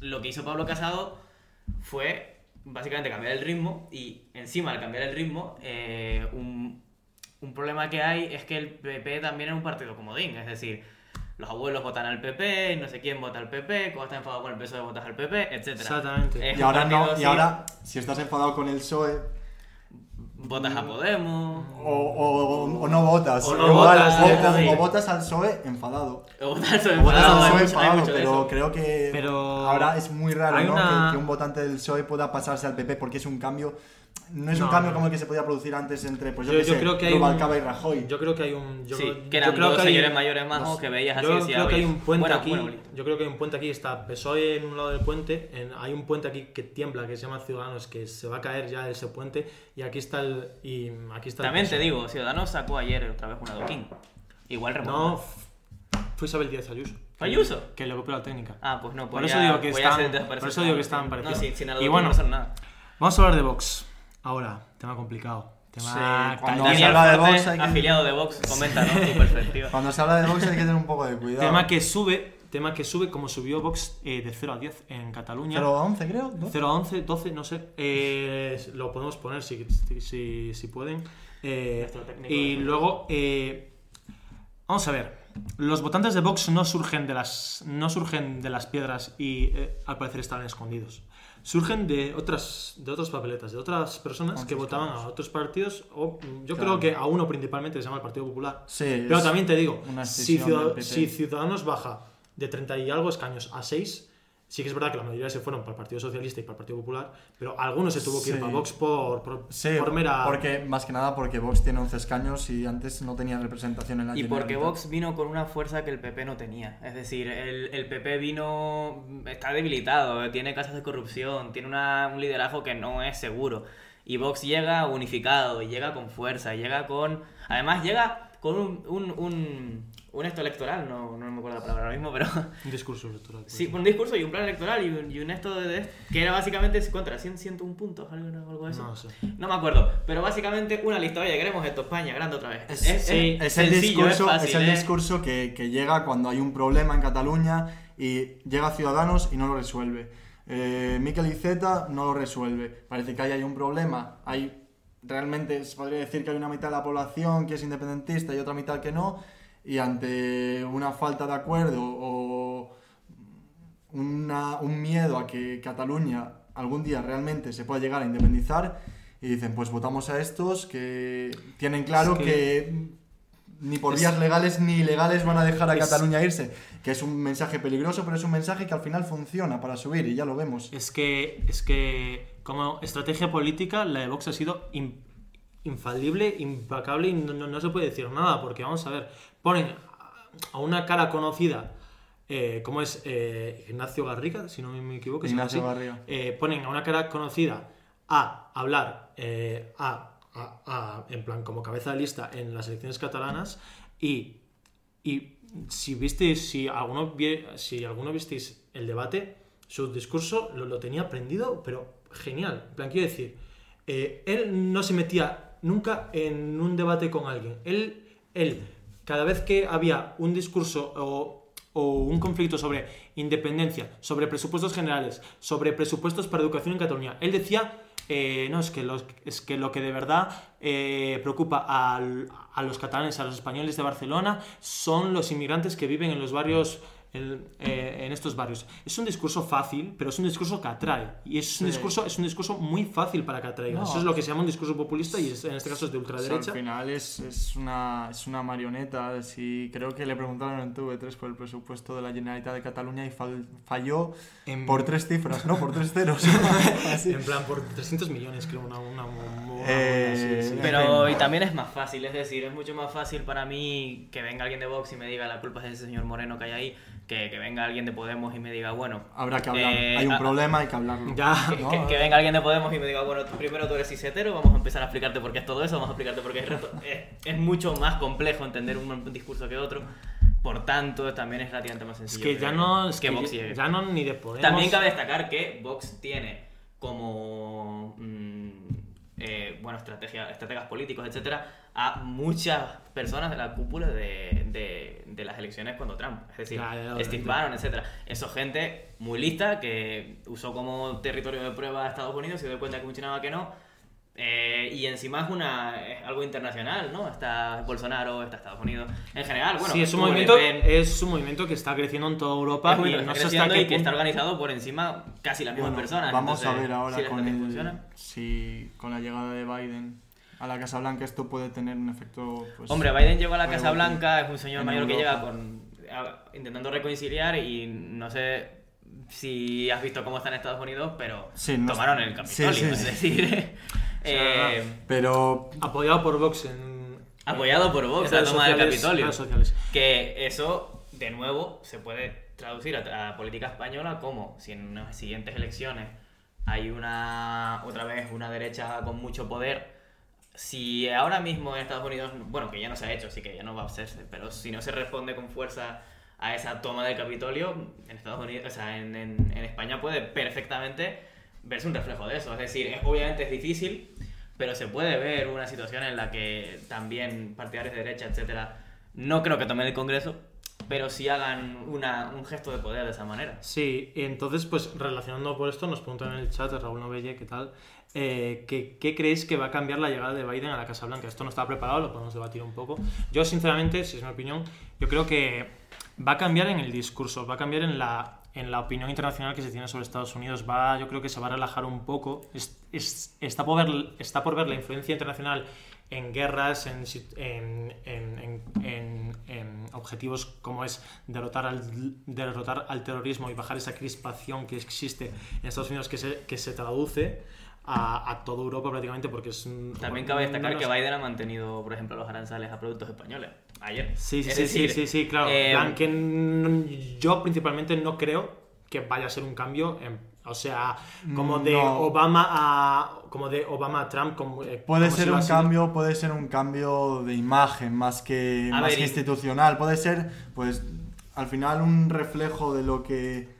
lo que hizo Pablo Casado fue básicamente cambiar el ritmo y encima al cambiar el ritmo, eh, un, un problema que hay es que el PP también es un partido comodín, es decir, los abuelos votan al PP, no sé quién vota al PP, cuando estás enfadado con el PSOE votas al PP, etc. Exactamente. Y ahora no, y ahora, si estás enfadado con el PSOE, votas a Podemos, o, o- o no votas. O no Igual, votas, o- o, votas al PSOE enfadado. o votas al O votas enfadado, al hay PSOE mucho- hay enfadado, mucho pero creo que Pero ahora es muy raro ¿no? una- que, que un votante del PSOE pueda pasarse al PP porque es un cambio. No es un No, cambio no. como el que se podía producir antes entre, pues yo, yo, qué yo sé, creo que hay un, y Rajoy. yo creo que hay un yo Sí, creo- que eran yo creo dos que hay- señores mayores majos que veías así yo creo que hay "Oye, un puente buena- aquí bolita". yo creo que hay un puente aquí está PSOE en un lado del puente en- hay un puente aquí que tiembla que se llama Ciudadanos que se va a caer ya ese puente y aquí está el y aquí está el También te digo, Ciudadanos sacó ayer otra vez una Doquín. Igual remonta. no fue Isabel Díaz Ayuso ¿Fue Ayuso? que le copió la técnica Ah, pues no, pues Por eso ya- digo que pues están- por eso digo que estaban No, parecidos. sí, sin Y bueno, no nada. vamos a hablar de Vox ahora tema complicado tema Sí, cuando se habla de Vox hay que- afiliado de Vox, comenta, ¿no? Tu perspectiva. Cuando se habla de Vox hay que tener un poco de cuidado. tema que sube tema que sube como subió Vox eh, de 0 a 10 en Cataluña 0 a 11 creo, ¿no? 0 a 11, 12, no sé. Eh, lo podemos poner si, si, si pueden. Eh, y luego, eh, vamos a ver, los votantes de Vox no surgen de las, no surgen de las piedras y eh, al parecer estaban escondidos. Surgen de otras, de otras papeletas, de otras personas que votaban a otros partidos, o mm, yo Claro. creo que a uno principalmente que se llama el Partido Popular. Sí, Pero también te digo, si, Ciudad- si Ciudadanos baja de 30 y algo escaños a 6, sí que es verdad que la mayoría se fueron para el Partido Socialista y para el Partido Popular, pero algunos se tuvo que ir Sí. para Vox por, por, Sí, por mera... porque, más que nada porque Vox tiene 11 escaños y antes no tenía representación en la Y porque. Vox vino con una fuerza que el PP no tenía. Es decir, el, el PP vino. está debilitado, tiene casos de corrupción, tiene una- un liderazgo que no es seguro. Y Vox llega unificado, y llega con fuerza, y llega con. Además, llega con un. un, un, un esto electoral, no, no me acuerdo la palabra ahora mismo, pero. Un discurso electoral. pues. Sí, un discurso y un plan electoral y un, y un esto de, de- que era básicamente contra 100, 101 puntos, algo, algo de eso. No sé. No me acuerdo, pero básicamente una lista, oye, queremos esto, España, grande otra vez. Es, sí, es el sencillo, discurso, es, el ¿eh? discurso que, que llega cuando hay un problema en Cataluña y llega a Ciudadanos y no lo resuelve. Eh, Miquel Iceta no lo resuelve. Parece que ahí hay un problema. Hay realmente se podría decir que hay una mitad de la población que es independentista y otra mitad que no. Y ante una falta de acuerdo o una- un miedo a que Cataluña algún día realmente se pueda llegar a independizar y dicen pues votamos a estos que tienen claro Es que... que- ni por es- vías legales ni ilegales van a dejar a es- Cataluña irse, que es un mensaje peligroso, pero es un mensaje que al final funciona para subir y ya lo vemos. Es que, es que como estrategia política, la de Vox ha sido in- infalible, impecable y no, no- no se puede decir nada, porque vamos a ver, ponen a una cara conocida, eh, como es eh, Ignacio Garriga, si no me equivoco, Ignacio Garriga. eh, ponen a una cara conocida a hablar eh, a, a- a- en plan como cabeza de lista en las elecciones catalanas y, y si visteis, si alguno, si alguno visteis el debate, su discurso lo, lo tenía aprendido, pero genial. En plan, quiero decir, él no se metía nunca en un debate con alguien. Él, él cada vez que había un discurso o, un conflicto sobre independencia, sobre presupuestos generales, sobre presupuestos para educación en Cataluña, él decía, eh, no, es que, es que lo que de verdad eh, preocupa a los catalanes, a los españoles de Barcelona, son los inmigrantes que viven en los barrios en, eh, en estos barrios. Es un discurso fácil, pero es un discurso que atrae. Y es un, Sí. discurso, es un discurso muy fácil para que atraiga. No. Eso es lo que se llama un discurso populista y es- en este caso es de O sea, ultraderecha. al final es, es una, es una marioneta. Si, creo que le preguntaron en TV3 por el presupuesto de la Generalitat de Cataluña y fal- falló En- por tres cifras, ¿no? Por tres ceros. En plan, por 300 millones, creo, una... una, una- una- Eh, sí, sí. Pero y también es más fácil, es decir, es mucho más fácil para mí que venga alguien de Vox y me diga la culpa es de ese señor Moreno que hay ahí, que que venga alguien de Podemos y me diga, bueno, Habrá que hablar. Eh, hay un ah, problema, hay que hablarlo. Ya. que, ¿no? que- que venga alguien de Podemos y me diga, bueno, tú primero tú eres cisetero, vamos a empezar a explicarte por qué es todo eso, vamos a explicarte por qué es resto. Es, es mucho más complejo entender un, un discurso que otro, por tanto, también es relativamente más Es sencillo. que ya no... Es que Vox ya no ni de Podemos... También cabe destacar que Vox tiene como mm, eh, bueno, estrategia, estrategas políticos, etcétera, a muchas personas de la cúpula de, de- de las elecciones cuando Trump, es decir, Ya, ya, Steve. Bannon, etcétera. Eso gente muy lista que usó como territorio de prueba a Estados Unidos y se dio cuenta que funcionaba que no. Eh, y encima es, una, es algo internacional, ¿no? Está Bolsonaro, está Estados Unidos. En general, bueno, sí, es un, movimiento, es un movimiento que está creciendo en toda Europa es y bien, no está hasta qué y que está organizado por encima casi las mismas Bueno, personas. Vamos a entonces, ver ahora si con, el- si con la llegada de Biden a la Casa Blanca esto puede tener un efecto. Pues, Hombre, Biden llegó a la Casa Blanca, es un señor mayor que llega con a- intentando reconciliar y no sé si has visto cómo está en Estados Unidos, pero Sí, no- tomaron el Capitolio, sí, sí, es sí. decir, eh, Pero apoyado por Vox en... apoyado por Vox en la toma del Capitolio. Que eso, de nuevo, se puede traducir a, a política española como si en las siguientes elecciones hay una otra vez una derecha con mucho poder. Si ahora mismo en Estados Unidos, bueno, que ya no se ha hecho, así que ya no va a hacerse, pero si no se responde con fuerza a esa toma del Capitolio, en Estados Unidos, o sea, en, en- España puede perfectamente verse un reflejo de eso. Es decir, obviamente es difícil, pero se puede ver una situación en la que también partidarios de derecha, etcétera, no creo que tomen el Congreso, pero sí hagan una, un gesto de poder de esa manera. Sí, entonces, pues relacionando por esto, nos preguntan en el chat, Raúl Novelle, ¿qué tal? Eh, ¿qué, ¿qué, creéis que va a cambiar la llegada de Biden a la Casa Blanca? Esto no está preparado, lo podemos debatir un poco. Yo, sinceramente, si es mi opinión, yo creo que va a cambiar en el discurso, va a cambiar en la, en la opinión internacional que se tiene sobre Estados Unidos. Va, yo creo que se va a relajar un poco. Es, es, está, por ver, está por ver la influencia internacional en guerras, en, en, en, en, objetivos como es derrotar al, derrotar al terrorismo y bajar esa crispación que existe en Estados Unidos que se, que se traduce a, a toda Europa prácticamente porque es... También cabe destacar que Biden ha mantenido, por ejemplo, los aranceles a productos españoles. Ayer. Sí, sí, sí, sí, sí, sí, claro. Eh, que yo principalmente no creo que vaya a ser un cambio en o sea, como de Obama a como de Obama a Trump. Como, eh, puede ser un cambio, puede ser un cambio de imagen más que, más que institucional. Puede ser, pues, al final un reflejo de lo que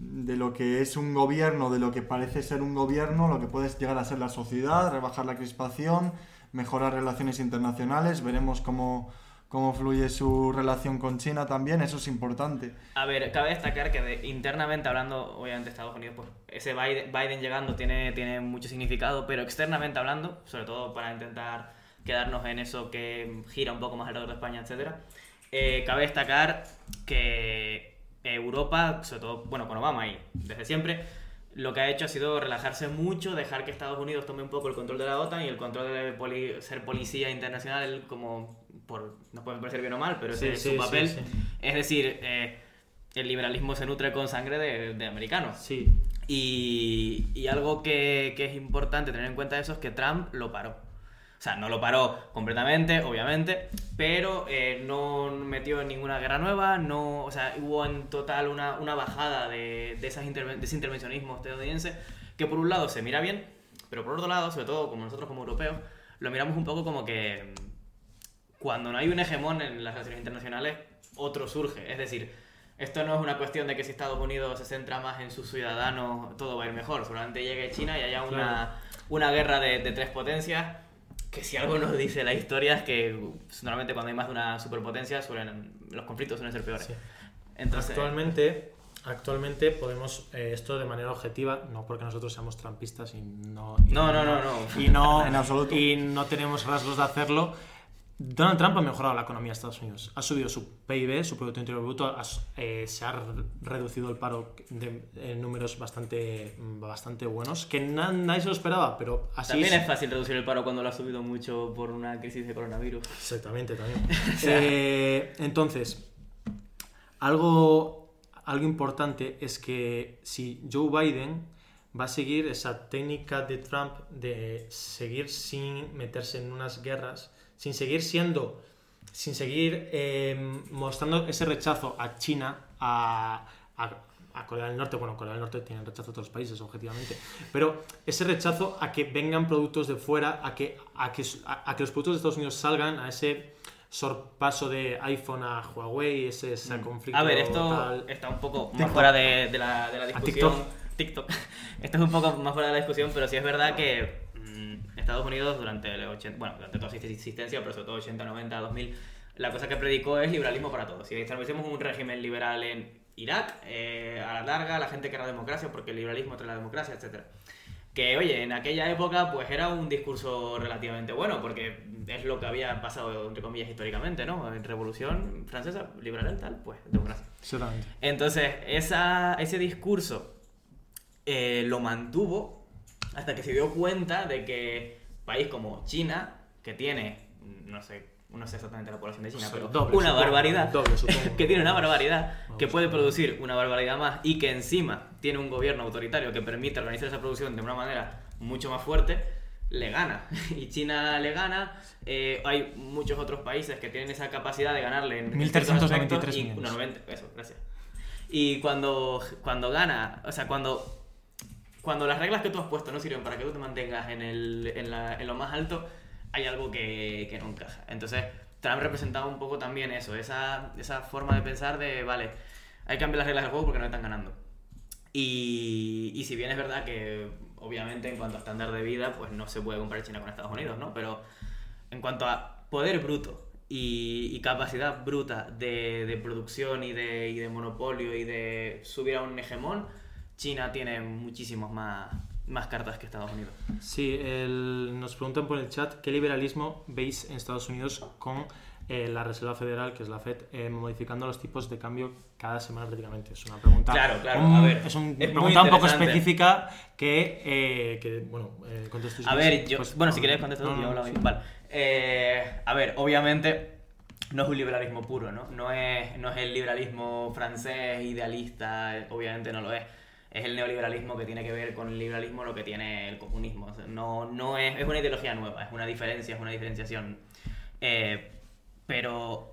de lo que es un gobierno, de lo que parece ser un gobierno, lo que puede llegar a ser la sociedad, rebajar la crispación, mejorar relaciones internacionales. Veremos cómo cómo fluye su relación con China también, eso es importante. A ver, cabe destacar que internamente hablando, obviamente Estados Unidos, pues ese Biden, llegando tiene, tiene mucho significado, pero externamente hablando, sobre todo para intentar quedarnos en eso que gira un poco más alrededor de España, etc., eh, cabe destacar que Europa, sobre todo, bueno, con Obama y desde siempre, lo que ha hecho ha sido relajarse mucho, dejar que Estados Unidos tome un poco el control de la OTAN y el control de ser policía internacional como por, no puede parecer bien o mal, pero ese es su papel. es decir, eh, el liberalismo se nutre con sangre de, de americanos. Sí. Y, y algo que, que, es importante tener en cuenta eso es que Trump lo paró. O sea, no lo paró completamente, obviamente, pero eh, no metió ninguna guerra nueva, no, o sea, hubo en total una, una bajada de, de, esas de ese intervencionismo estadounidense, que por un lado se mira bien, pero por otro lado, sobre todo como nosotros como europeos, lo miramos un poco como que cuando no hay un hegemón en las relaciones internacionales, otro surge. Es decir, esto no es una cuestión de que si Estados Unidos se centra más en sus ciudadanos, todo va a ir mejor. Seguramente llegue China y haya una, una guerra de, de, tres potencias, que si algo nos dice la historia es que normalmente cuando hay más de una superpotencia suelen, los conflictos suelen ser peores. Entonces, actualmente, actualmente podemos, eh, esto de manera objetiva, no porque nosotros seamos trampistas y no... Y no, no, no, no, Y no, en absoluto. Y no tenemos rasgos de hacerlo Donald Trump ha mejorado la economía de Estados Unidos. Ha subido su PIB, su Producto Interior Bruto, eh, se ha reducido el paro de, en números bastante, bastante buenos, que nadie se lo esperaba, pero así También es... fácil reducir el paro cuando lo ha subido mucho por una crisis de coronavirus. Exactamente, también. Eh, entonces, algo, algo importante es que si Joe Biden va a seguir esa técnica de Trump de seguir sin meterse en unas guerras, sin seguir siendo, sin seguir eh, mostrando ese rechazo a China, a, a, Corea del Norte, bueno, Corea del Norte tiene rechazo a los países, objetivamente, pero ese rechazo a que vengan productos de fuera, a que, a que, a, que los productos de Estados Unidos salgan, a ese sorpaso de iPhone a Huawei, ese, ese mm. conflicto. A ver, esto está un poco más fuera de, de, la, de la discusión. TikTok. TikTok. esto es un poco más fuera de la discusión, pero sí es verdad que Estados Unidos durante, el 80, bueno, durante toda su existencia, pero sobre todo 80, 90, 2000, la cosa que predicó es liberalismo para todos. Si establecemos un régimen liberal en Irak, eh, a la larga la gente querrá democracia porque el liberalismo trae la democracia, etc. Que, oye, en aquella época pues era un discurso relativamente bueno, porque es lo que había pasado, entre comillas, históricamente, ¿no? En Revolución Francesa, liberal tal, pues democracia. Entonces, esa, ese discurso eh, lo mantuvo hasta que se dio cuenta de que país como China, que tiene, no sé, no sé exactamente la población de China, pero una barbaridad, que tiene una barbaridad, que puede producir una barbaridad más y que encima tiene un gobierno autoritario que permite organizar esa producción de una manera mucho más fuerte, le gana. Y China le gana. Eh, hay muchos otros países que tienen esa capacidad de ganarle en 1393 y, no, 90, eso, gracias. Y cuando, cuando gana, o sea, cuando cuando las reglas que tú has puesto no sirven para que tú te mantengas en, el, en, la, en lo más alto, hay algo que, que, no encaja. Entonces, Trump representaba un poco también eso, esa, esa forma de pensar de, vale, hay que cambiar las reglas del juego porque no están ganando. Y, y si bien es verdad que, obviamente, en cuanto a estándar de vida, pues no se puede comparar China con Estados Unidos, ¿no? Pero en cuanto a poder bruto y, capacidad bruta de, de producción y de, y de monopolio y de subir a un hegemón, China tiene muchísimos más, más cartas que Estados Unidos. Sí, el- nos preguntan por el chat qué liberalismo veis en Estados Unidos con eh, la Reserva Federal, que es la Fed, eh, modificando los tipos de cambio cada semana prácticamente. Es una pregunta, Claro, claro, un- a ver, es una es pregunta un poco específica que, eh, que, bueno, eh, contestéis A ver, yo, pues, bueno, no, si queréis contestar no, yo no, hablo sí. Vale. Eh, a ver, obviamente no es un liberalismo puro, ¿no? No es, no es el liberalismo francés idealista, eh, obviamente no lo es. Es el neoliberalismo que tiene que ver con el liberalismo lo que tiene el comunismo. O sea, no, no es, es una ideología nueva, es una diferencia, es una diferenciación. Eh, pero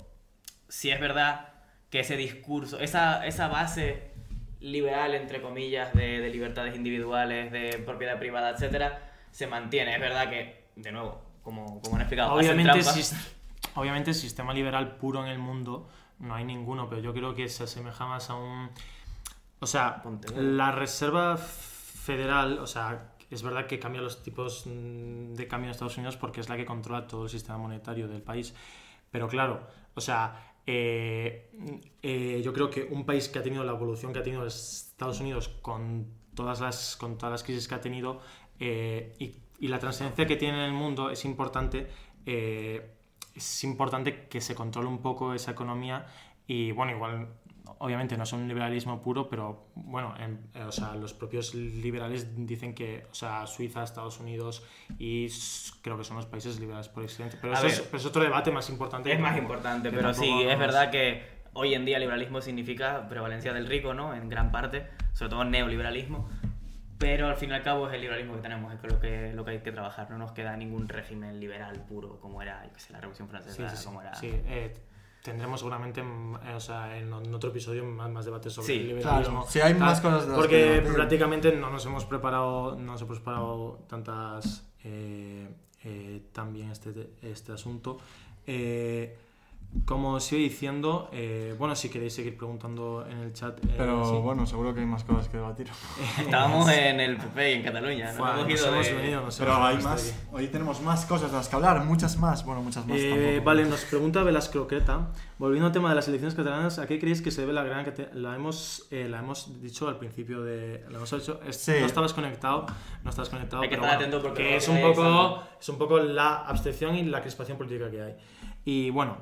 sí es verdad que ese discurso, esa, esa base liberal, entre comillas, de, de libertades individuales, de propiedad privada, etcétera, se mantiene. Es verdad que, de nuevo, como, como han explicado, Obviamente, sis- obviamente, sistema liberal puro en el mundo no hay ninguno, pero yo creo que se asemeja más a un. O sea, la Reserva Federal, o sea, es verdad que cambia los tipos mm, de cambio en Estados Unidos porque es la que controla todo el sistema monetario del país. Pero claro, o sea, eh, eh, yo creo que un país que ha tenido la evolución que ha tenido Estados Unidos con todas las, con todas las crisis que ha tenido eh, y, y la trascendencia que tiene en el mundo es importante. es importante que se controle un poco esa economía y bueno, igual obviamente no es un liberalismo puro, pero bueno, en- eh, o sea, los propios liberales dicen que, o sea, Suiza, Estados Unidos y creo que son los países liberales por excelencia. Pero eso es, ver. pero es otro debate más importante. Es más importante, pero sí, es verdad que hoy en día liberalismo significa prevalencia del rico, ¿no? En gran parte, sobre todo neoliberalismo. Pero al fin y al cabo es el liberalismo que tenemos, es lo que, lo que hay que trabajar. No nos queda ningún régimen liberal puro como era yo qué sé, la Revolución Francesa, sí, sí, como era... sí, eh, tendremos seguramente mm, eh, o sea, en, otro episodio más, más debates sobre Sí, el liberalismo. claro. Sí, hay más cosas de las que Porque prácticamente no nos hemos preparado, no nos hemos preparado tantas eh, eh, tan bien este, este asunto. Eh, como os iba diciendo, eh, bueno, si queréis seguir preguntando en el chat. eh, Pero sí. bueno, seguro que hay más cosas que debatir. Estábamos en el PP y en Cataluña, ¿no? Hemos nos hemos de- venido, nos Pero hemos hay más. aquí. Hoy tenemos más cosas de las que hablar, muchas más. Bueno, muchas más Eh, tampoco. vale, nos pregunta Velasco Croqueta. Volviendo al tema de las elecciones catalanas, ¿a qué creéis que se debe la gran cate- La hemos, eh, la hemos dicho al principio de. La hemos dicho, es- Sí. No estabas conectado, no estabas conectado. Hay que pero estar bueno, atento porque que es te un, poco, es un poco la abstención y la crispación política que hay. Y bueno,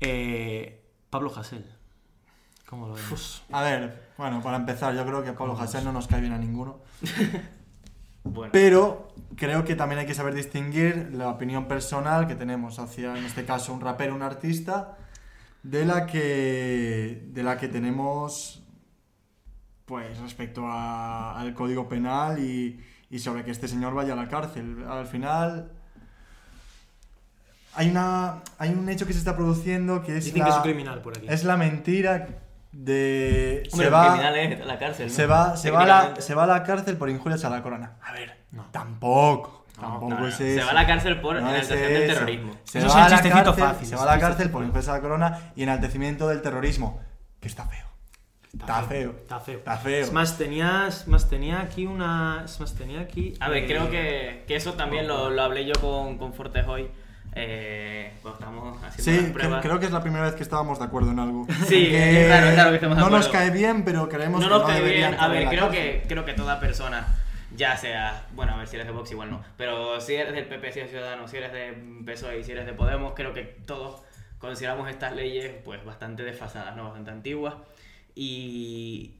eh, Pablo Hasél. ¿Cómo lo vemos? A ver, bueno, para empezar, yo creo que Pablo Hasél no nos cae bien a ninguno. Bueno, Pero creo que también hay que saber distinguir la opinión personal que tenemos hacia, en este caso, un rapero, un artista, de la que, de la que tenemos, pues, respecto a- al código penal y, y sobre que este señor vaya a la cárcel. Al final, hay, una, hay un hecho que se está produciendo que es, Dicen la, que es un criminal por aquí. es la mentira de... hombre, se va, criminal es la cárcel, ¿no? se va, se, va a la, se va a la cárcel por injurias a la corona. A ver, No. tampoco. No, tampoco No, no, es se eso. va a la cárcel por No es enaltecimiento del terrorismo. Se Eso va es a el la chistecito cárcel, fácil, Se va a la el cárcel por injurias a la corona y enaltecimiento del terrorismo. Que está feo. Está feo. Está feo. Está feo. Es más, tenía, es más, tenía aquí una. Es más, tenía aquí. A ver, eh, creo que, que eso también lo, lo hablé yo con, con Fortes hoy, eh, cuando estábamos haciendo Sí, las pruebas. creo que es la primera vez que estábamos de acuerdo en algo. Sí, raro, es raro que estemos de No nos cae bien, pero creemos no que nos no cae bien. A ver, creo que, creo que toda persona, ya sea, bueno, a ver si eres de Vox igual no, pero si eres del PP, si eres ciudadano, si eres de PSOE y si eres de Podemos, creo que todos consideramos estas leyes pues bastante desfasadas, ¿no? Bastante antiguas. Y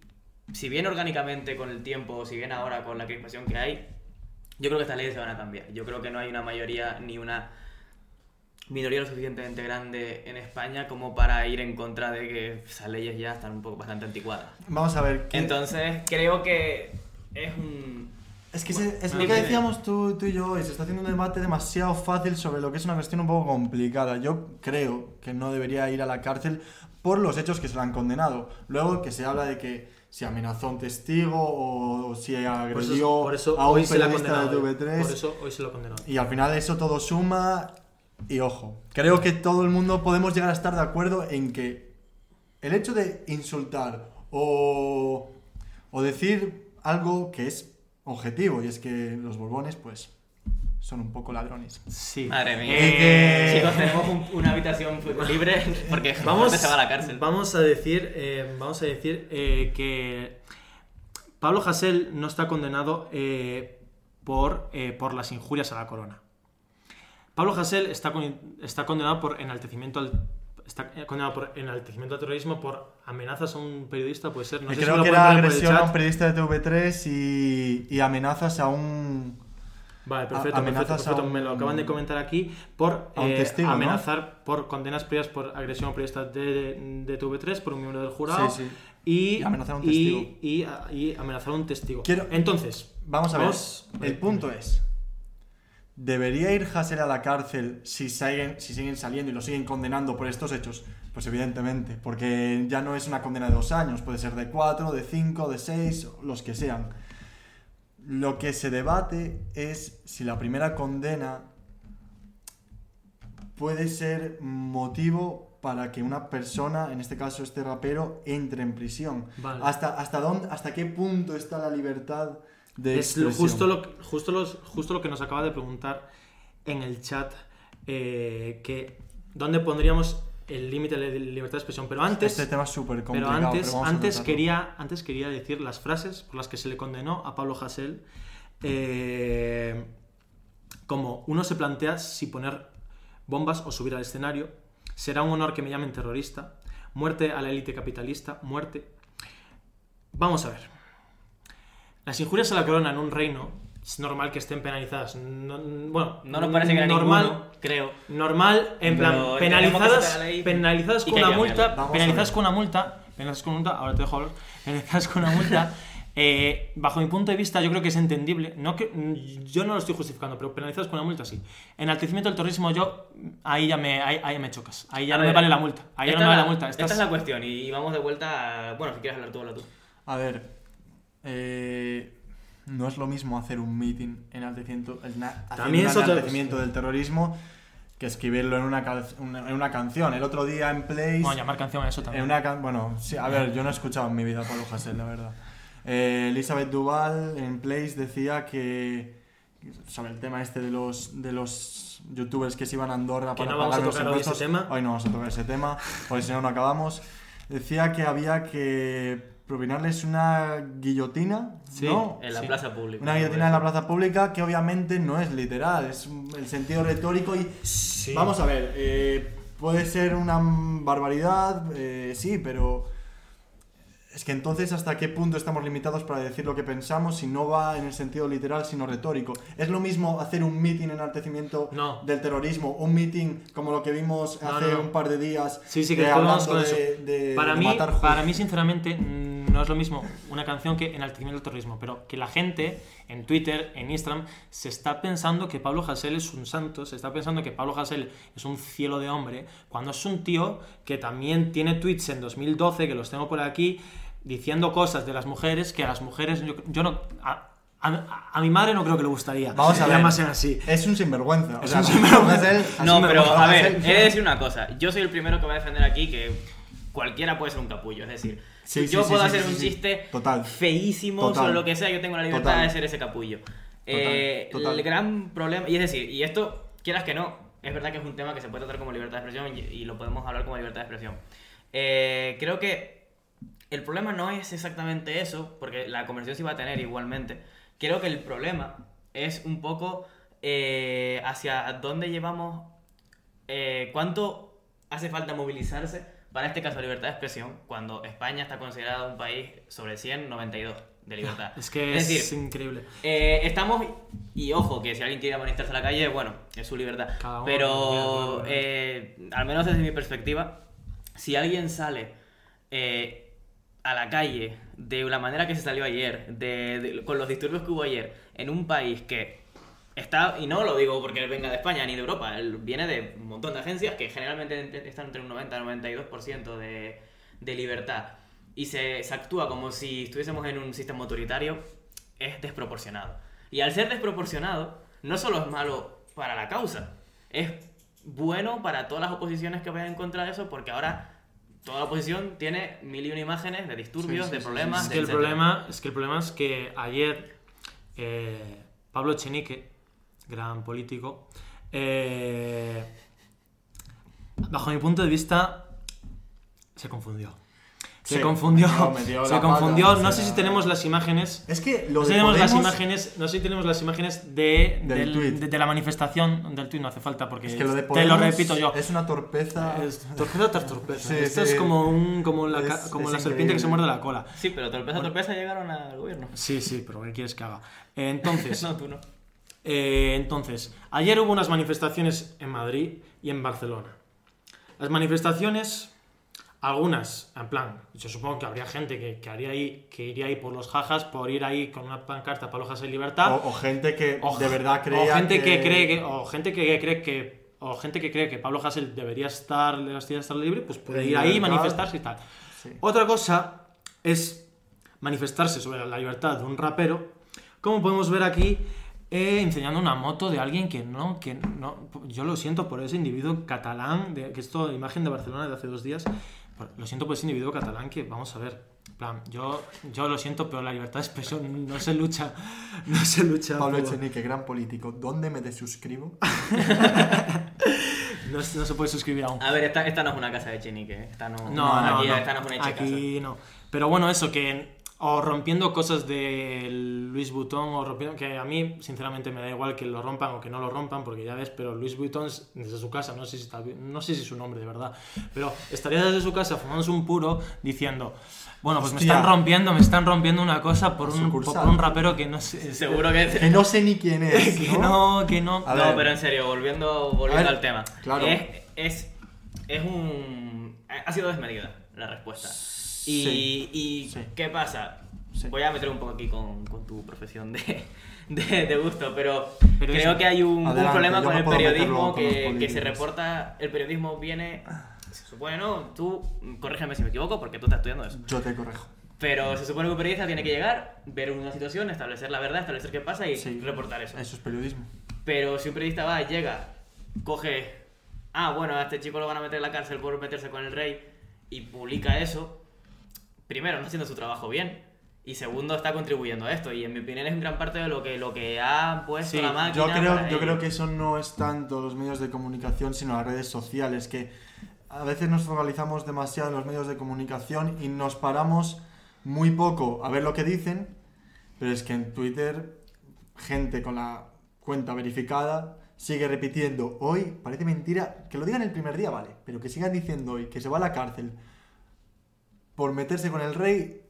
si bien orgánicamente con el tiempo, si bien ahora con la crispación que hay, yo creo que estas leyes se van a cambiar. Yo creo que no hay una mayoría ni una minoría lo suficientemente grande en España como para ir en contra de que esas leyes ya están un poco bastante anticuadas. Vamos a ver. ¿qué- Entonces, creo que es un... Es que se- es lo que decíamos tú, tú y yo hoy, se está haciendo un debate demasiado fácil sobre lo que es una cuestión un poco complicada. Yo creo que no debería ir a la cárcel por los hechos que se le han condenado. Luego que se habla de que si amenazó a un testigo o si Por agredió eso, por eso a un hoy se la ha periodista de condenado. TV3. Por eso hoy se lo ha condenado. Y al final eso todo suma y ojo, creo que todo el mundo podemos llegar a estar de acuerdo en que el hecho de insultar o, o decir algo que es objetivo y es que los borbones pues son un poco ladrones. Sí. Madre mía. Eh, Chicos, tenemos un- una habitación libre porque Vamos, se va a la cárcel. vamos a decir, eh, vamos a decir eh, que Pablo Hasél no está condenado eh, por, eh, por las injurias a la corona. Pablo Hasél está, con- está condenado por enaltecimiento al está eh, condenado por enaltecimiento al terrorismo por amenazas a un periodista, puede ser. No sé si me Creo lo que era agresión a un periodista de TV3 y, y amenazas a un... Vale, perfecto, A- perfecto, amenazas perfecto. a un- Me lo acaban de comentar aquí por eh, testigo, ¿no? amenazar por condenas previas por agresión a periodistas de, de TV3 por un miembro del jurado Sí, sí. y, Y amenazar a un testigo. y- y amenazar a un testigo. Quiero- Entonces, Vamos a ver, Vamos- el punto es, ¿debería ir Hasél a la cárcel si siguen, si siguen saliendo y lo siguen condenando por estos hechos? Pues evidentemente, porque ya no es una condena de dos años, puede ser de cuatro, de cinco, de seis, los que sean. Lo que se debate es si la primera condena puede ser motivo para que una persona, en este caso este rapero, entre en prisión. Vale. ¿Hasta, hasta, dónde, ¿Hasta qué punto está la libertad de es justo, lo, justo, los- justo lo que nos acaba de preguntar en el chat, eh, que ¿dónde pondríamos el límite de libertad de expresión? Pero antes... Este tema es súper Pero complicado. antes, quería, antes quería decir las frases por las que se le condenó a Pablo Hasél. eh, como uno se plantea si poner bombas o subir al escenario. Será un honor que me llamen terrorista. Muerte a la élite capitalista. Muerte. Vamos a ver. Las injurias a la corona en un reino es normal que estén penalizadas. No- bueno, No nos parece que era normal. ninguno, creo. Normal, en plan, Pero que penalizadas, la penalizadas con una multa, penalizadas con una multa, penalizadas con una multa, ahora te dejo hablar, penalizadas con una multa, eh, bajo mi punto de vista yo creo que es entendible, no que, yo no lo estoy justificando, pero penalizadas con una multa sí. Enaltecimiento del terrorismo yo, ahí ya me, ahí, ahí me chocas, ahí ya A no me ver, vale la multa, ahí ya esta no me vale es la multa. Esta Estás- es la cuestión y vamos de vuelta a... Bueno, si quieres hablar tú, habla tú. A ver, eh, no es lo mismo hacer un meeting en También un enaltecimiento del terrorismo que escribirlo en una, en una canción. El otro día en Place... Bueno, llamar canción a eso también. En una can- bueno, sí, a ver, yo no he escuchado en mi vida a Pablo Hasél, la verdad. Eh, Elizabeth Duval en Place decía que sobre el tema este de los de los youtubers que se iban a Andorra Que para no vamos a pagar los hoy impuestos. tema. Hoy no vamos a tocar ese tema, porque si no no acabamos. Decía que había que propinarles una guillotina, Sí, ¿no? En la Sí. plaza pública. Una guillotina en la plaza pública que obviamente no es literal, es el sentido retórico y Sí. Vamos a ver, eh, puede ser una barbaridad, eh, sí, pero es que entonces hasta qué punto estamos limitados para decir lo que pensamos si no va en el sentido literal sino retórico. Es lo mismo hacer un meeting en enaltecimiento No. del terrorismo, un meeting como lo que vimos No, hace no, no. un par de días, Sí, sí, que eh, después vamos hablando con de, eso. de- para, de mí, matar para mí, sinceramente, no es lo mismo una canción que enaltecimiento del terrorismo, pero que la gente en Twitter, en Instagram, se está pensando que Pablo Hasél es un santo, se está pensando que Pablo Hasél es un cielo de hombre, cuando es un tío que también tiene tweets en 2012, que los tengo por aquí, diciendo cosas de las mujeres que a las mujeres yo, yo no... A, a- a mi madre no creo que le gustaría. Vamos a ver. llamasen así. Es un sinvergüenza. o Es sea, un sinvergüenza. No, pero a ver, he de decir una cosa. Yo soy el primero que va a defender aquí que cualquiera puede ser un capullo. Es decir, Sí, yo sí, puedo sí, hacer sí, un sí, sí. chiste Total. feísimo Total. sobre lo que sea. Yo tengo la libertad Total. de ser ese capullo. Eh, total. El gran problema, y es decir, y esto, quieras que no, es verdad que es un tema que se puede tratar como libertad de expresión y, y lo podemos hablar como libertad de expresión. Eh, creo que el problema no es exactamente eso, porque la conversación se va a tener igualmente. Creo que el problema es un poco eh, hacia dónde llevamos, eh, cuánto hace falta movilizarse para este caso de libertad de expresión, cuando España está considerada un país sobre 100, 92 de libertad. Es que es, decir, increíble. eh, estamos, y ojo, que si alguien quiere manifestarse a la calle, bueno, es su libertad. Cada uno Pero, eh, al menos desde mi perspectiva, si alguien sale eh, a la calle de la manera que se salió ayer, de, de- con los disturbios que hubo ayer, en un país que está, y no lo digo porque él venga de España ni de Europa, él viene de un montón de agencias que generalmente ent- están entre un 90 y 92% de, de libertad, y se, se actúa como si estuviésemos en un sistema autoritario, es desproporcionado. Y al ser desproporcionado, no solo es malo para la causa, es bueno para todas las oposiciones que vayan en contra de eso, porque ahora toda la oposición tiene mil y una imágenes de disturbios, Sí, sí, de sí, problemas. Es de que, el etcétera. problema, es que el problema es que ayer eh, Pablo Echenique gran político. Eh, bajo mi punto de vista, se confundió. Se Sí, confundió. me dio- me dio se confundió. pata, no sé si tenemos las imágenes. Es que No lo de si tenemos las imágenes, no sé si tenemos las imágenes de, Del del- tuit. de, de la manifestación del tuit, no hace falta porque Es que lo de te lo repito yo. Es una torpeza. Es torpeza tras torpeza. Sí, Esto sí. es como, un, como la, Es- como es la serpiente que se muerde la cola. Sí, pero torpeza, torpeza llegaron al gobierno. Sí, sí, pero ¿qué quieres que haga? Entonces, No, tú no. Eh, entonces, ayer hubo unas manifestaciones en Madrid y en Barcelona. Las manifestaciones, algunas, en plan, yo supongo que habría gente que, que haría ahí, que iría ahí por los jajas, por ir ahí con una pancarta para Lojas en libertad. O, o gente que O- de verdad creía o gente que, cree que o gente que cree que o gente que cree que Pablo Hasél debería estar debería estar libre pues puede ir ahí manifestarse y tal Sí. otra cosa es manifestarse sobre la libertad de un rapero como podemos ver aquí eh, enseñando una moto de alguien que no que no yo lo siento por ese individuo catalán de, que esto imagen de Barcelona de hace dos días lo siento por ese individuo catalán que vamos a ver plan, yo, yo lo siento, pero la libertad de expresión no se lucha. No se lucha. Pablo por- Echenique, gran político. ¿Dónde me desuscribo? No, no se puede suscribir aún. A ver, esta, esta no es una casa de Chenique, ¿eh? esta no, No, no, aquí, no. Esta no es una hecha casa. Aquí no. Pero bueno, eso, que o rompiendo cosas de Luis Vuitton o rompiendo, que a mí sinceramente me da igual que lo rompan o que no lo rompan, porque ya ves, pero Luis Vuitton desde su casa, no sé si está no sé si es su nombre de verdad, pero estaría desde su casa fumándose un puro diciendo, bueno, pues me Hostia. están rompiendo, me están rompiendo una cosa por un, por un rapero que no sé. Seguro que... Que no sé ni quién es. que ¿no? no, que no. A no, ver. pero en serio, volviendo, volviendo al tema. claro. Es, es, es un... Ha sido desmedida la respuesta. Y, Sí, y sí. ¿qué pasa? Sí. Voy a meter un poco aquí con, con tu profesión de, de, de gusto, pero, Pero creo eso- que hay un, un Adelante, problema yo con no el periodismo que, que se reporta. El periodismo viene. Se supone, ¿no? Tú, corrígeme si me equivoco, porque tú estás estudiando eso. Yo te corrijo. Pero se supone que un periodista tiene que llegar, ver una situación, establecer la verdad, establecer qué pasa y reportar eso. Eso es periodismo. Pero si un periodista va, llega, coge, ah, bueno, a este chico lo van a meter en la cárcel por meterse con el rey y publica eso, primero, no haciendo su trabajo bien. Y segundo, está contribuyendo a esto. Y en mi opinión es en gran parte de lo que, lo que ha puesto Sí, la máquina. Yo creo, para yo creo que eso no es tanto los medios de comunicación, sino las redes sociales, que a veces nos focalizamos demasiado en los medios de comunicación y nos paramos muy poco a ver lo que dicen, pero es que en Twitter gente con la cuenta verificada sigue repitiendo hoy, parece mentira, que lo digan el primer día, vale, pero que sigan diciendo hoy que se va a la cárcel por meterse con el rey.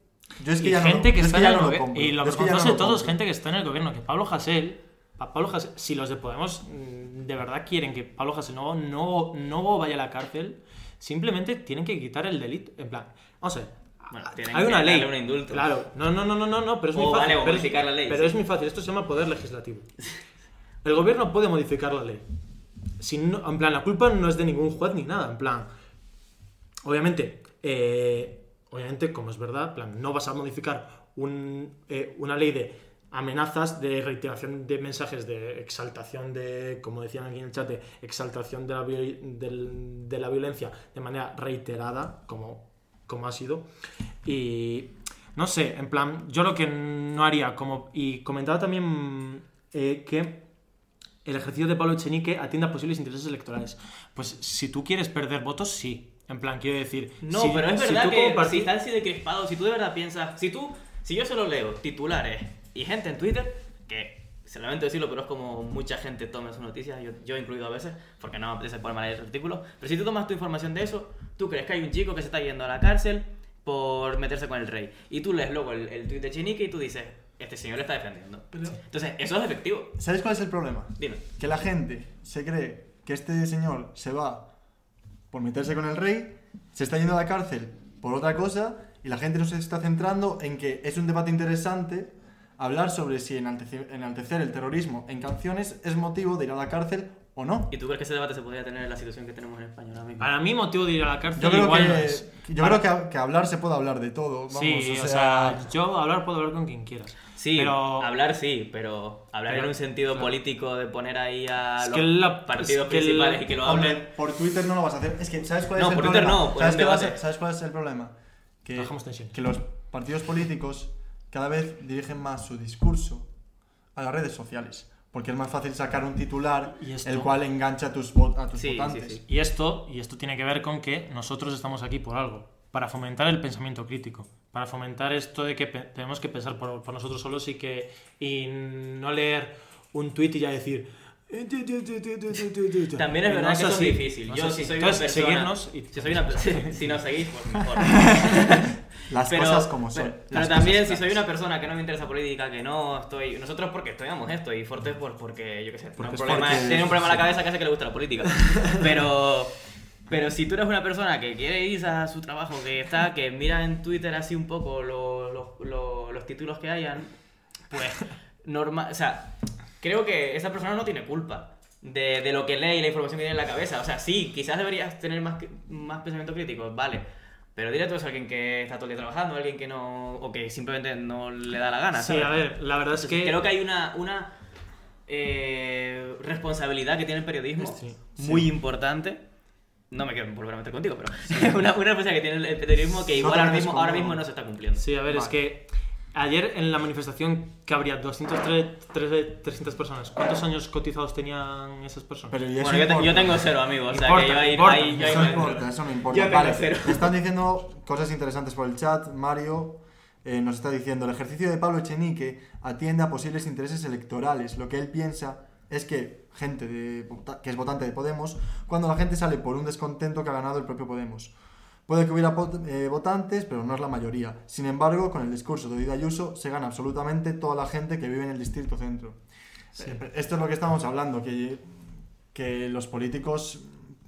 Yo es que y ya gente no, que está que en el gobierno. Y lo que ya vergonzoso no de lo todo es compro. gente que está en el gobierno. Que Pablo Hasél, pa- Pablo Hasél, si los de Podemos mm, de verdad quieren que Pablo Hasél no, no, no vaya a la cárcel, simplemente tienen que quitar el delito. En plan, vamos a ver. Bueno, hay que una ley. un indulto. Claro, no, no, no, no, no, no, pero es O muy fácil. vale, o pero modificar la ley, Pero sí. es muy fácil, esto se llama poder legislativo. El gobierno puede modificar la ley. Si no- en plan, la culpa no es de ningún juez ni nada. En plan, obviamente, eh, obviamente, como es verdad, plan, no vas a modificar un, eh, una ley de amenazas, de reiteración de mensajes, de exaltación de, como decían aquí en el chat, de exaltación de la, violencia de manera reiterada, como, como ha sido. Y no sé, en plan, yo lo que no haría, como, y comentaba también eh, que el ejercicio de Pablo Echenique atienda posibles intereses electorales. Pues si tú quieres perder votos, sí. En plan, quiero decir. No, si- pero es si verdad tú que como parti- si están así de crispados, si tú de verdad piensas, si tú, si yo solo leo titulares y gente en Twitter, que se lamento decirlo, pero es como mucha gente toma sus noticias, yo, yo incluido a veces, porque no me apetece poner mal el artículo, pero si tú tomas tu información de eso, tú crees que hay un chico que se está yendo a la cárcel por meterse con el rey, y tú lees luego el, el tweet de Chinique y tú dices, este señor le está defendiendo. Entonces, eso es efectivo. ¿Sabes cuál es el problema? Dime. que la gente se cree que este señor se va por meterse con el rey, se está yendo a la cárcel por otra cosa y la gente no se está centrando en que es un debate interesante hablar sobre si enaltece- enaltecer el terrorismo en canciones es motivo de ir a la cárcel o no. ¿Y tú crees que ese debate se podría tener en la situación que tenemos en España ahora mismo? Para mí, motivo de ir a la cárcel Yo creo igual que, no es. yo Para- creo que, que hablar se puede hablar de todo. Vamos, sí, o sea, yo hablar puedo hablar con quien quieras. Sí, pero hablar sí, pero hablar Pero- en un sentido claro. político de poner ahí a Es los la- partidos es que el- principales y que lo hablen. Hombre, por Twitter no lo vas a hacer. Es que, ¿sabes cuál No, es el Twitter problema? no, por ¿Sabes, a debate. ser- ¿Sabes cuál es el problema? Que, que los partidos políticos cada vez dirigen más su discurso a las redes sociales. Porque es más fácil sacar un titular Y el cual engancha a tus, vo- a tus Sí, sí, votantes. sí. Y esto, y esto tiene que ver con que nosotros estamos aquí por algo, para fomentar el pensamiento crítico, para fomentar esto de que tenemos que pensar por, por nosotros solos y que y no leer un tuit y ya decir "Eh, También es No verdad que eso es difícil. no Yo si soy una Entonces, persona... seguirnos y- si, soy una, per- si nos seguís, pues mejor. Las pero, cosas como son. Pero, pero también, si soy una persona que no me interesa política, que no estoy. Nosotros porque estudiamos esto y Forte por, porque, yo qué sé, tiene un, problema, porque- tiene un problema en la cabeza que hace que le gusta la política. Pero. Pero si tú eres una persona que quiere ir a su trabajo, que está, que mira en Twitter así un poco lo- lo- lo- los títulos que hayan, pues normal, o sea, creo que esa persona no tiene culpa de, de lo que lee y la información que tiene en la cabeza. O sea, sí, quizás deberías tener más, más pensamiento crítico, vale. Pero eso a alguien que está todo el día trabajando, alguien que no. o que simplemente no le da la gana. Sí, ¿sabes? a ver, la verdad es que Creo que hay una, una eh, responsabilidad que tiene el periodismo Sí. muy importante. No me quiero volver a meter contigo, pero una, una responsabilidad que tiene el periodismo que igual ahora es mismo, ahora como- mismo no se está cumpliendo. Sí, a ver, es que ayer en la manifestación que habría 203, 300 personas, ¿cuántos años cotizados tenían esas personas? Pero eso Bueno, yo, te- yo importa. tengo cero, amigo. O sea, Importa, que yo ahí, importa. ahí- yo ahí Eso no importa, eso no Yo importa. tengo Vale, cero. están diciendo cosas interesantes por el chat. Mario eh, nos está diciendo, el ejercicio de Pablo Echenique atiende a posibles intereses electorales. Lo que él piensa es que gente de, vota- que es votante de Podemos, cuando la gente sale por un descontento que ha ganado el propio Podemos. Puede que hubiera eh, votantes, pero no es la mayoría. Sin embargo, con el discurso de Oida Ayuso se gana absolutamente toda la gente que vive en el distrito centro. Eh, Esto es lo que estamos hablando, que, que los políticos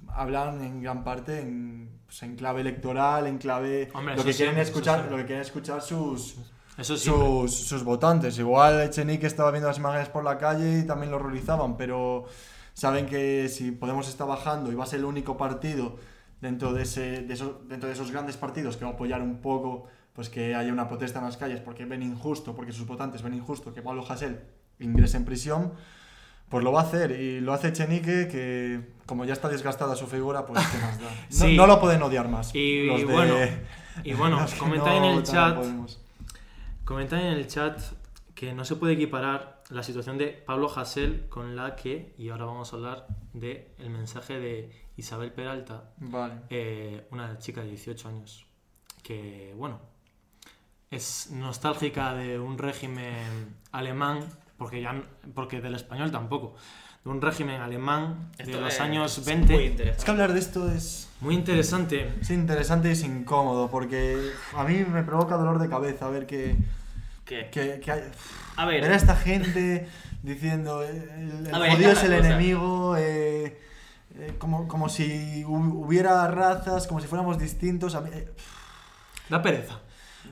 hablan en gran parte en, pues, en clave electoral, en clave Hombre, lo que quieren escuchar, siempre. lo que quieren escuchar sus Eso sí. sus, sus votantes. Igual Echenique estaba viendo las imágenes por la calle y también lo horrorizaban, pero saben que si Podemos está bajando y va a ser el único partido dentro de, ese, de, esos, dentro de esos grandes partidos que va a apoyar un poco pues que haya una protesta en las calles porque ven injusto, porque sus votantes ven injusto que Pablo Hasél ingrese en prisión, pues lo va a hacer. Y lo hace Echenique que como ya está desgastada su figura, pues qué más da. No, Sí. no lo pueden odiar más. Y los de- bueno, y bueno, los que comenta en el chat. Comentan en el chat que no se puede equiparar la situación de Pablo Hasél con la que, y ahora vamos a hablar de el mensaje de Isabel Peralta, Vale. eh, una chica de 18 años, que bueno, es nostálgica de un régimen alemán, porque ya porque del español tampoco, de un régimen alemán de los es años muy 20. interesante. Es que hablar de esto es, Muy interesante. es interesante y es incómodo porque a mí me provoca dolor de cabeza ver que, ¿Qué? que, que hay, A ver, ver a esta gente diciendo el, el A ver, judío es el cosa. enemigo, eh, eh, como, como si hu- hubiera razas, como si fuéramos distintos. A mí, eh, Da pereza.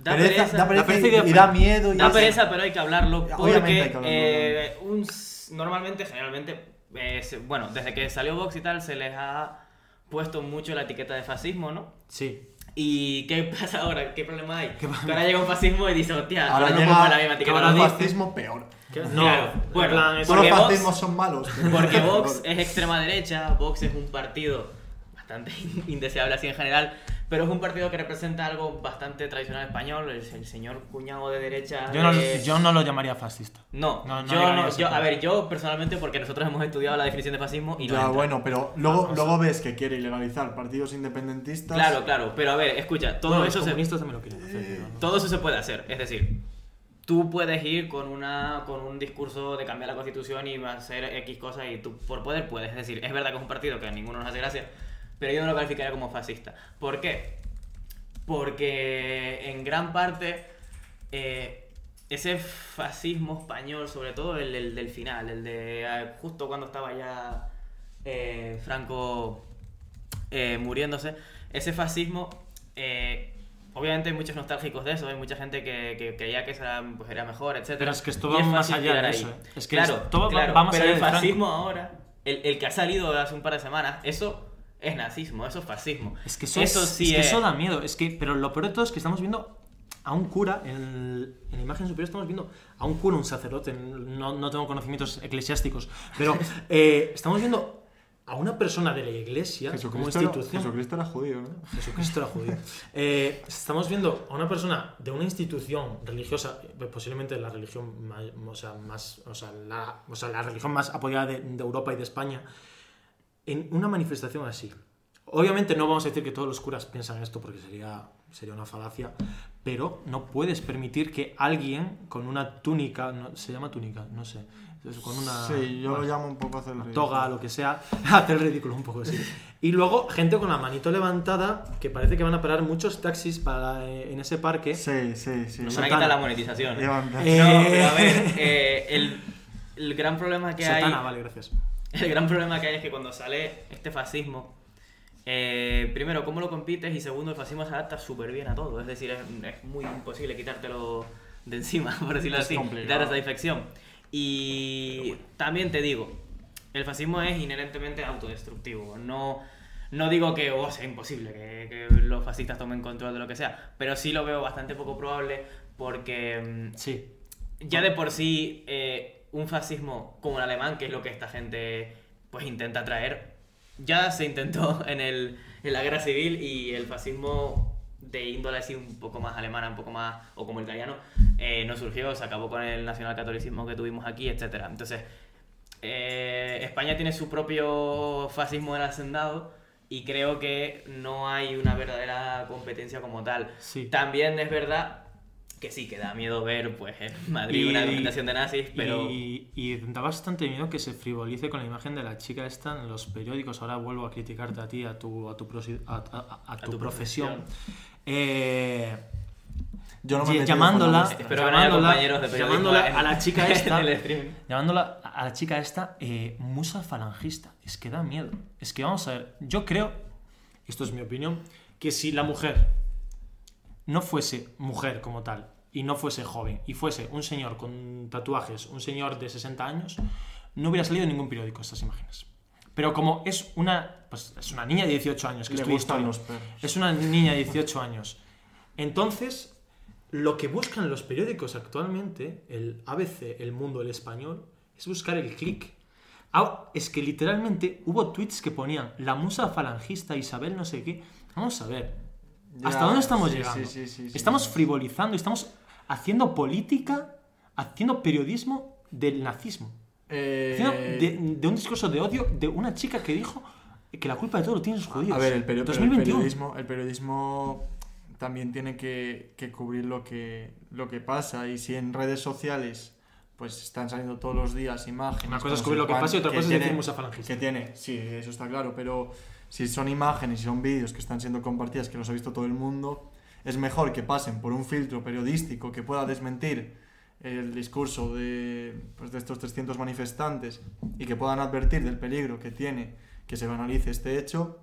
da pereza, pereza, da pereza da pereza y, y da y da pena. miedo. y Da pereza, pero hay que hablarlo Obviamente porque hay que hablarlo, eh, un normalmente, generalmente, eh, se- bueno, desde que salió Vox y tal, se les ha puesto mucho la etiqueta de fascismo, ¿no? Sí. ¿Y qué pasa ahora? ¿Qué problema hay? ¿Qué ahora llega un fascismo y dice, hostia, Ahora ahora no llega la misma etiqueta. ahora un de dice- Vox". fascismo peor. No, Claro, en bueno, plan, los Vox- fascismos son malos. Porque Vox es extrema derecha, Vox es un partido bastante indeseable así en general, pero es un partido que representa algo bastante tradicional español, el, el señor cuñado de derecha. yo, no, de- yo no lo llamaría fascista. No, No, no yo no, yo, a ver, yo personalmente, porque nosotros hemos estudiado la definición de fascismo y no Ya, entra. bueno, pero luego, Vamos. luego ves que quiere ilegalizar partidos independentistas. Claro, claro, pero a ver, escucha, todo Bueno, eso se, también lo quieren hacer. Eh, no. todo eso se puede hacer, es decir, tú puedes ir con una con un discurso de cambiar la constitución y hacer X cosas y tú por poder puedes, es decir, es verdad que es un partido que a ninguno nos hace gracia, pero yo no lo calificaría como fascista. ¿Por qué? Porque en gran parte eh, ese fascismo español, sobre todo el, el del final, el de eh, justo cuando estaba ya eh, Franco eh, muriéndose, ese fascismo, eh, obviamente hay muchos nostálgicos de eso, hay mucha gente que, que creía que esa, pues, era mejor, etc. Pero es que esto va más allá de eso, eh. Es que claro, esto va- claro, va más pero allá el Franco. fascismo ahora, el, el que ha salido hace un par de semanas, eso es nazismo, eso es fascismo. Es que eso, es- sí es que es- eso da miedo. Es que, pero lo peor de todo es que estamos viendo a un cura, en, el- en la imagen superior estamos viendo a un cura, un sacerdote, no, no tengo conocimientos eclesiásticos, pero eh, estamos viendo a una persona de la iglesia como Jesucristo, era, institución. Jesucristo era judío, ¿no? Jesucristo era judío. Eh, estamos viendo a una persona de una institución religiosa, eh, posiblemente la religión más, o sea, más, o sea, la, o sea, la religión más apoyada de, de Europa y de España, en una manifestación así. Obviamente no vamos a decir que todos los curas piensan esto porque sería, sería una falacia, pero no puedes permitir que alguien con una túnica, no- se llama túnica, no sé, con una Sí, yo bueno, lo llamo un poco hacer el ridículo. toga, lo que sea, hace el ridículo un poco, sí. Y luego gente con la manito levantada, que parece que van a parar muchos taxis para, eh, en ese parque. Sí, sí, sí. Nos van a quitar la monetización. ¿eh? Eh, No, pero a ver, eh, el, el gran problema que Satana, hay. vale, gracias. El gran problema que hay es que cuando sale este fascismo, eh, primero, ¿cómo lo compites? Y segundo, el fascismo se adapta súper bien a todo. Es decir, es, es muy imposible quitártelo de encima, por decirlo Es así, quitar esa infección. Y también te digo, el fascismo es inherentemente autodestructivo. No, no digo que oh, sea imposible que, que los fascistas tomen control de lo que sea, pero sí lo veo bastante poco probable porque mm, Sí. ya de por sí eh, un fascismo como el alemán, que es lo que esta gente pues intenta traer, ya se intentó en, el, en la guerra civil y el fascismo de índole así un poco más alemana, un poco más, o como el italiano, eh, no surgió, se acabó con el nacionalcatolicismo que tuvimos aquí, etc. Entonces, eh, España tiene su propio fascismo del hacendado y creo que no hay una verdadera competencia como tal. Sí. También es verdad que sí, que da miedo ver pues en Madrid una documentación de nazis, pero... Y, y da bastante miedo que se frivolice con la imagen de la chica esta en los periódicos. Ahora vuelvo a criticarte a ti, a tu, a tu, a, a- tu tu profesión. profesión. Eh, Yo no me llamándola, llamándola, compañeros de llamándola en- a la chica esta, llamándola a la chica esta eh, musa falangista. Es que da miedo. Es que vamos a ver, yo creo, esto es mi opinión, que si la mujer no fuese mujer como tal y no fuese joven y fuese un señor con tatuajes, un señor de 60 años, no hubiera salido en ningún periódico estas imágenes. Pero como es una, pues es una niña de 18 años, que Le estudia historia, los es una niña de 18 años. Entonces, lo que buscan los periódicos actualmente, el ABC, el Mundo, el Español, es buscar el clic. Ah, es que literalmente hubo tweets que ponían la musa falangista Isabel no sé qué. Vamos a ver. Ya, ¿Hasta dónde estamos sí, llegando? sí, sí, estamos frivolizando, estamos haciendo política, haciendo periodismo del nazismo. Eh, Haciendo de, de un discurso de odio de una chica que dijo que la culpa de todo lo tienen los judíos. A ver, el, peri- pero el 2021. periodismo, el periodismo también tiene que, que cubrir lo que, lo que pasa. Y si en redes sociales pues están saliendo todos los días imágenes. Una cosa es cubrir lo que pasa y otra cosa es decir musa falangista. Que tiene, sí, eso está claro, pero si son imágenes y son vídeos que están siendo compartidas, que los ha visto todo el mundo, es mejor que pasen por un filtro periodístico que pueda desmentir el discurso de, pues, de estos 300 manifestantes y que puedan advertir del peligro que tiene que se banalice este hecho.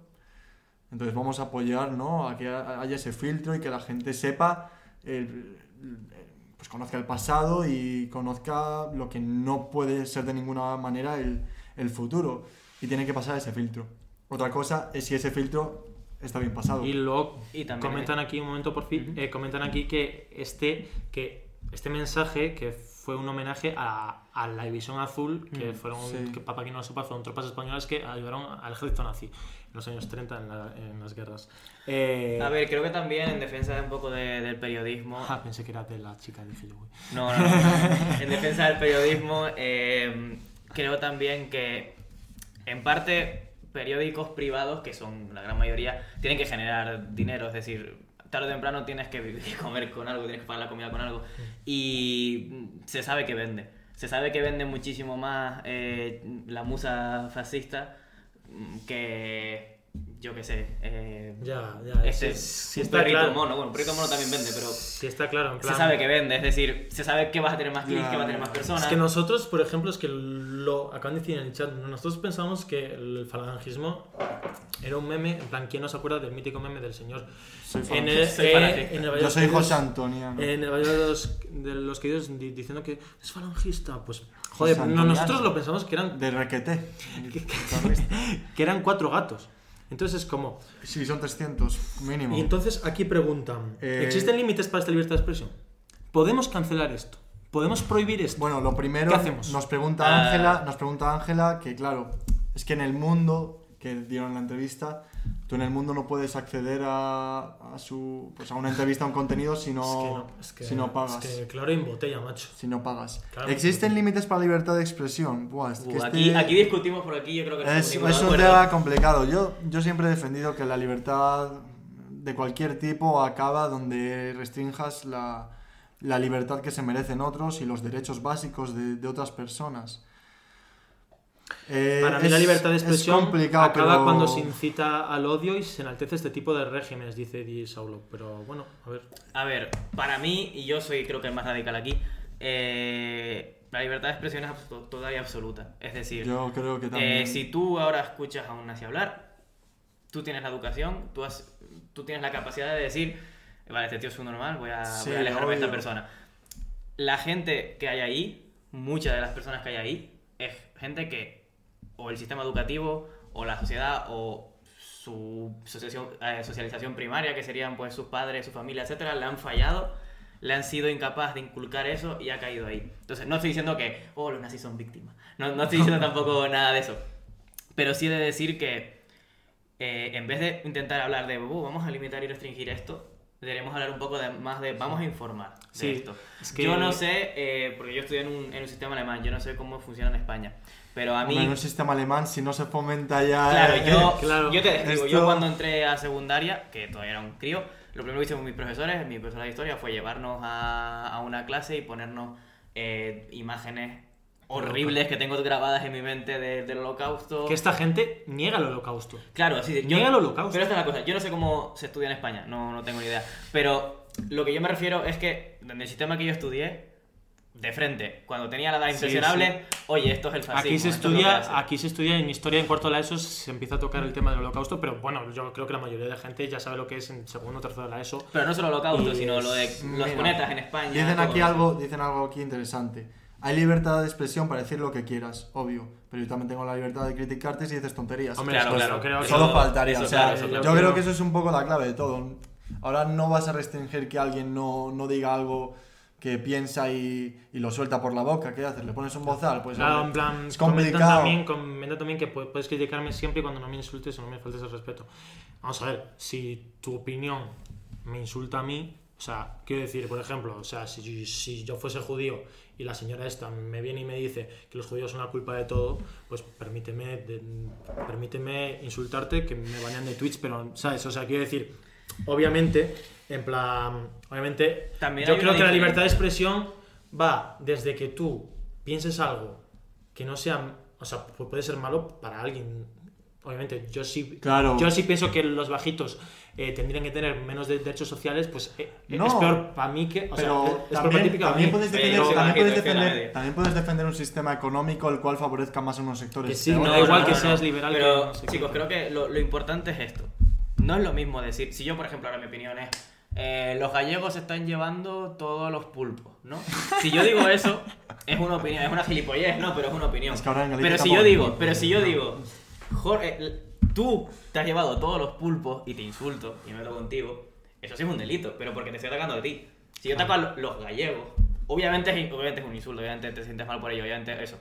Entonces vamos a apoyar ¿no? a que ha- haya ese filtro y que la gente sepa, el- pues conozca el pasado y conozca lo que no puede ser de ninguna manera el, el futuro. Y tiene que pasar ese filtro. Otra cosa es si ese filtro está bien pasado. Y luego Y también- comentan aquí un momento por fin, Ujú. eh, comentan aquí que este, que este mensaje que fue un homenaje a, a la división azul, que Mm, fueron, sí. que para quien no lo sepa, fueron tropas españolas que ayudaron al ejército nazi en los años 30 en, la- en las guerras. Eh, A ver, creo que también en defensa de un poco de- del periodismo... ah, pensé que era de la chica, dije yo. No, no, no. En defensa del periodismo, eh, creo también que, en parte, periódicos privados, que son la gran mayoría, tienen que generar dinero. Es decir, tarde o temprano tienes que vivir- comer con algo, tienes que pagar la comida con algo. Y se sabe que vende. Se sabe que vende muchísimo más eh, la musa fascista que, yo qué sé, eh, Ya, ya. este, un está perrito claro. mono. Bueno, un perrito mono también vende, pero Sí está claro, en plan... se sabe que vende, es decir, se sabe que vas a tener más clics, que vas a tener más personas. Es que nosotros, por ejemplo, es que lo acaban de decir en el chat, nosotros pensamos que el falangismo era un meme, en plan, ¿quién no se acuerda del mítico meme del señor? Soy En el, Soy eh, falangista. en el Valle de Yo soy José Antonio. ¿no? En el Valle de los, de los Caídos di- diciendo que es falangista, pues joder, no, nosotros lo pensamos que eran, De requete. que eran cuatro gatos. Entonces es como... Sí, son 300 mínimo. Y entonces aquí preguntan, Eh, ¿existen límites para esta libertad de expresión? ¿Podemos cancelar esto? ¿Podemos prohibir esto? Bueno, lo primero ¿Qué hacemos? nos pregunta Ah. Ángela, nos pregunta Ángela que claro, es que en el mundo que dieron la entrevista, tú en el mundo no puedes acceder a, a su, pues a una entrevista, a un contenido si no, Es que no, es que- si no pagas. Es que claro en botella, macho. Si no pagas. Claro. ¿Existen límites para la libertad de expresión? Buah, es que este- aquí, aquí discutimos por aquí, yo creo que no es, es un tema complicado. Yo, yo siempre he defendido que la libertad de cualquier tipo acaba donde restrinjas la, la libertad que se merecen otros y los derechos básicos de, de otras personas. Eh, Para mí es- la libertad de es expresión acaba pero- cuando se incita al odio y se enaltece este tipo de regímenes, dice Di Saulo. Pero bueno, a ver. A ver, para mí, y yo soy creo que el más radical aquí, eh, la libertad de expresión es y absoluta. Es decir, Yo creo que también. eh, si tú ahora escuchas a un nazi hablar, tú tienes la educación, tú, has, tú tienes la capacidad de decir, vale, este tío es un normal, voy a, Sí, voy a alejarme de esta persona. La gente que hay ahí, muchas de las personas que hay ahí, es gente que o el sistema educativo, o la sociedad, o su eh, socialización primaria, que serían pues sus padres, su familia, etcétera, le han fallado, le han sido incapaz de inculcar eso y ha caído ahí. Entonces, no estoy diciendo que, oh, los nazis son víctimas. No, no estoy diciendo tampoco nada de eso. Pero sí he de decir que eh, en vez de intentar hablar de, "Uh, vamos a limitar y restringir esto, deberíamos hablar un poco de, más de, vamos a informar de Sí, esto. es que- Yo no sé, eh, porque yo estudié en un, en un sistema alemán, yo no sé cómo funciona en España. Pero a mí... Hombre, en un sistema alemán, si no se fomenta ya. Claro, eh, yo, claro. yo te describo, yo Esto- cuando entré a secundaria, que todavía era un crío, lo primero que hice con mis profesores, mi profesora de historia, fue llevarnos a, a una clase y ponernos eh, imágenes horribles que tengo grabadas en mi mente de- del holocausto. Que esta gente niega el holocausto. Claro, así de, yo, Niega el holocausto. Pero esta es la cosa, yo no sé cómo se estudia en España, no, no tengo ni idea. Pero lo que yo me refiero es que en el sistema que yo estudié, de frente, cuando tenía la edad Sí, impresionable, oye, esto es el fascismo. Aquí se es estudia, aquí se estudia en historia en cuarto de la ESO se empieza a tocar el tema del holocausto, pero bueno, yo creo que la mayoría de gente ya sabe lo que es en segundo o tercero de la ESO. Pero no solo el holocausto, Y sino lo de los cunetas en España. Dicen aquí algo, dicen algo aquí interesante. Hay libertad de expresión para decir lo que quieras, obvio. Pero yo también tengo la libertad de criticarte si dices tonterías. Hombre, Claro, claro. creo que- Solo faltaría. eso o sea, claro, eso yo creo que eso es un poco la clave de todo. Ahora no vas a restringir que alguien no, no diga algo que piensa y, y lo suelta por la boca. ¿Qué haces? ¿Le pones un bozal? Pues Claro, hombre, en plan, es complicado. también, comenta también que pu- puedes criticarme siempre y cuando no me insultes o no me faltes el respeto. Vamos a ver, si tu opinión me insulta a mí, sea, quiero decir, por ejemplo, o sea, si, si yo fuese judío y la señora esta me viene y me dice que los judíos son la culpa de todo, pues permíteme, de- permíteme insultarte, que me banean de Twitch, pero, ¿sabes? O sea, quiero decir, obviamente, en plan, obviamente, También yo creo que la libertad de expresión va desde que tú pienses algo que no sea, o sea, pu- puede ser malo para alguien. Obviamente, yo sí, Claro. yo sí pienso que los bajitos eh, tendrían que tener menos de- derechos sociales, pues eh, No, es peor para mí que, o Pero sea, es- también, para también mí. puedes defender, también, puedes defender, media. también puedes defender un sistema económico el cual favorezca más a unos sectores. Que sí, que da otros. igual que seas liberal que Pero, no sé qué. chicos, creo que lo, lo importante es esto. No es lo mismo decir, si yo, por ejemplo, ahora mi opinión es, eh, los gallegos están llevando todos los pulpos, ¿no? Si yo digo eso, es una opinión, es una gilipollez, ¿no? Pero es una opinión. Es que Pero si yo digo, pero si yo ¿no? digo, Jorge, tú te has llevado todos los pulpos y te insulto y me meto contigo, eso sí es un delito, pero porque te estoy atacando a ti. Si yo ataco a lo- los gallegos, obviamente es, obviamente es un insulto, obviamente te sientes mal por ello, obviamente eso.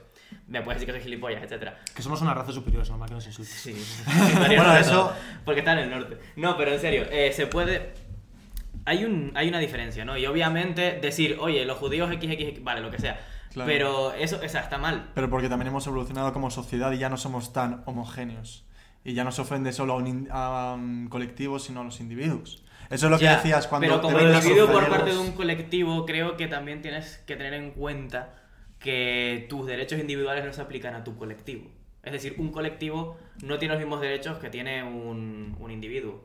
Me puedes decir que soy gilipollas, etcétera. Que somos una raza superior, es normal que nos insultes. Sí, Bueno, eso- Porque está en el norte. No, pero en serio, eh, se puede. Hay, un, hay una diferencia, ¿no? Y obviamente decir, oye, los judíos XXX, vale, lo que sea. Claro. Pero eso, o sea, está mal. Pero porque también hemos evolucionado como sociedad y ya no somos tan homogéneos. Y ya no se ofende solo a un, in- a un colectivo, sino a los individuos. Eso es lo que decías cuando Pero como individuo por parte de un colectivo, creo que también tienes que tener en cuenta que tus derechos individuales no se aplican a tu colectivo. Es decir, un colectivo no tiene los mismos derechos que tiene un, un individuo.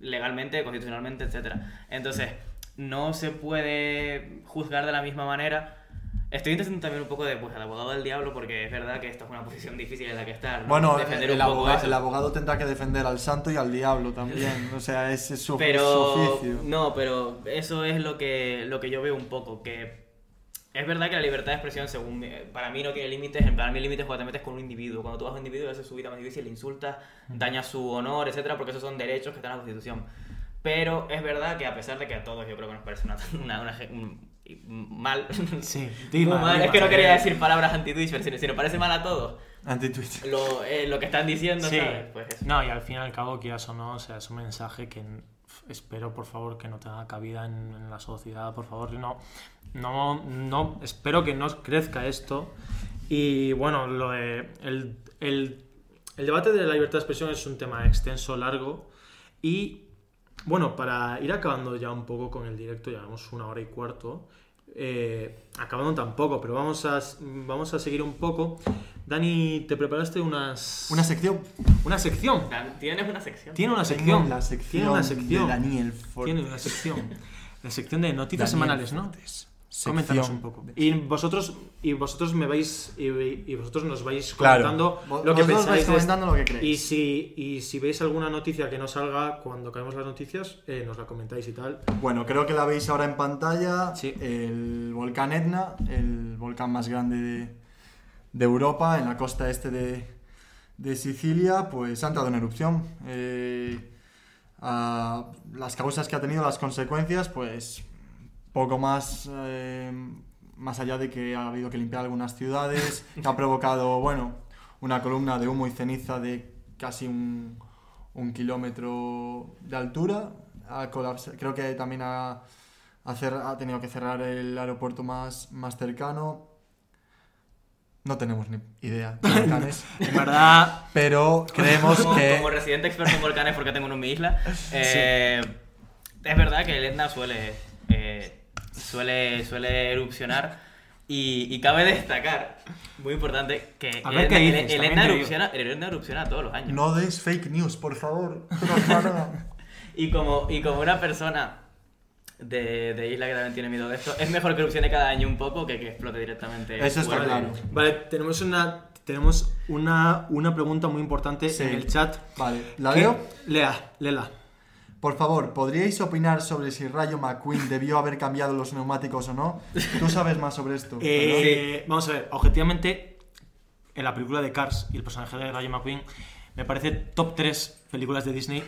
Legalmente, constitucionalmente, etc. Entonces, no se puede juzgar de la misma manera. Estoy intentando también un poco de pues, el abogado del diablo porque es verdad que esta es una posición difícil en la que estar. ¿no? Bueno, Defender el, un poco abogado, el abogado tendrá que defender al santo y al diablo también. O sea, ese es su, pero su oficio. no pero eso es lo que lo que yo veo un poco que es verdad que la libertad de expresión según para mí no tiene límites en plan mi límite es cuando te metes con un individuo cuando tú vas a un individuo haces su vida más difícil le insultas dañas su honor etcétera porque esos son derechos que están en la constitución pero es verdad que a pesar de que a todos yo creo que nos parece una, una- una un- mal. Sí, Muy Dima, mal. Dima, Es que no quería decir palabras anti-Twitch, pero si nos parece mal a todos Anti-tweet. lo, eh, lo que están diciendo, Sí. ¿sabes? Pues eso. No, y al fin y al cabo, quieras o no, o sea, es un mensaje que espero, por favor, que no tenga cabida en, en la sociedad, por favor, no, no, no, espero que no crezca esto. Y bueno, lo de- el, el- el debate de la libertad de expresión es un tema extenso, largo, y bueno, para ir acabando ya un poco con el directo, llevamos una hora y cuarto. eh, acabando tampoco, pero vamos a, vamos a seguir un poco. Dani, te preparaste unas. Una sección. Una sección. Tienes una sección. Tiene una Tengo sección. La sección Tiene una sección. de Daniel Fortes. Tiene una sección. La sección de noticias Daniel semanales, ¿no? Fortes. Coméntanos un poco. Y vosotros, y vosotros me vais y, y vosotros nos vais Claro. comentando lo que vosotros pensáis. vais de comentando lo que esto. creéis. Y si, y si veis alguna noticia que no salga cuando caemos las noticias, eh, nos la comentáis y tal. Bueno, creo que la veis ahora en pantalla. Sí. El volcán Etna, el volcán más grande de, de Europa, en la costa este de, de Sicilia, pues ha entrado en erupción. Eh, a- las causas que ha tenido, las consecuencias, pues poco más, eh, más allá de que ha habido que limpiar algunas ciudades, que ha provocado, bueno, una columna de humo y ceniza de casi un, un kilómetro de altura. Creo que también ha, ha tenido que cerrar el aeropuerto más, más cercano. No tenemos ni idea de volcanes, En verdad, pero creemos como, que... como residente experto en volcanes porque tengo uno en mi isla, eh, es verdad que el Etna suele, eh, suele, suele erupcionar y, y cabe destacar, muy importante, que A el, ver dices, erupciona, erupciona todos los años. No deis fake news, por favor. Y como, y como una persona de, de isla que también tiene miedo de esto, es mejor que erupcione cada año un poco que que explote directamente. Eso está claro. vale, tenemos una, tenemos una, una pregunta muy importante Sí. en el chat. Vale, ¿la leo? Lea, léela. Por favor, ¿podríais opinar sobre si Rayo McQueen debió haber cambiado los neumáticos o no? Tú sabes más sobre esto. Eh, Vamos a ver, objetivamente, en la película de Cars y el personaje de Rayo McQueen, me parece top 3 películas de Disney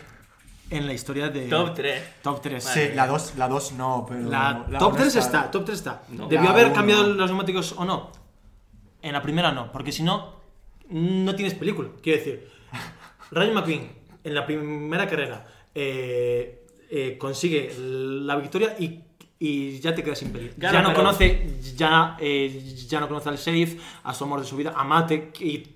en la historia de. Top 3. Top 3. Sí, la 2 la dos no, pero... La, la top uno 3 está, top 3 está. No. ¿Debió La haber uno. cambiado los neumáticos o no? En la primera no, porque si no, no tienes película. Quiero decir, Rayo McQueen en la primera carrera eh, eh, consigue la victoria y, y ya te quedas sin. Claro, ya no pero- conoce, ya, eh, ya no conoce al sheriff, a su amor de su vida, a Mate y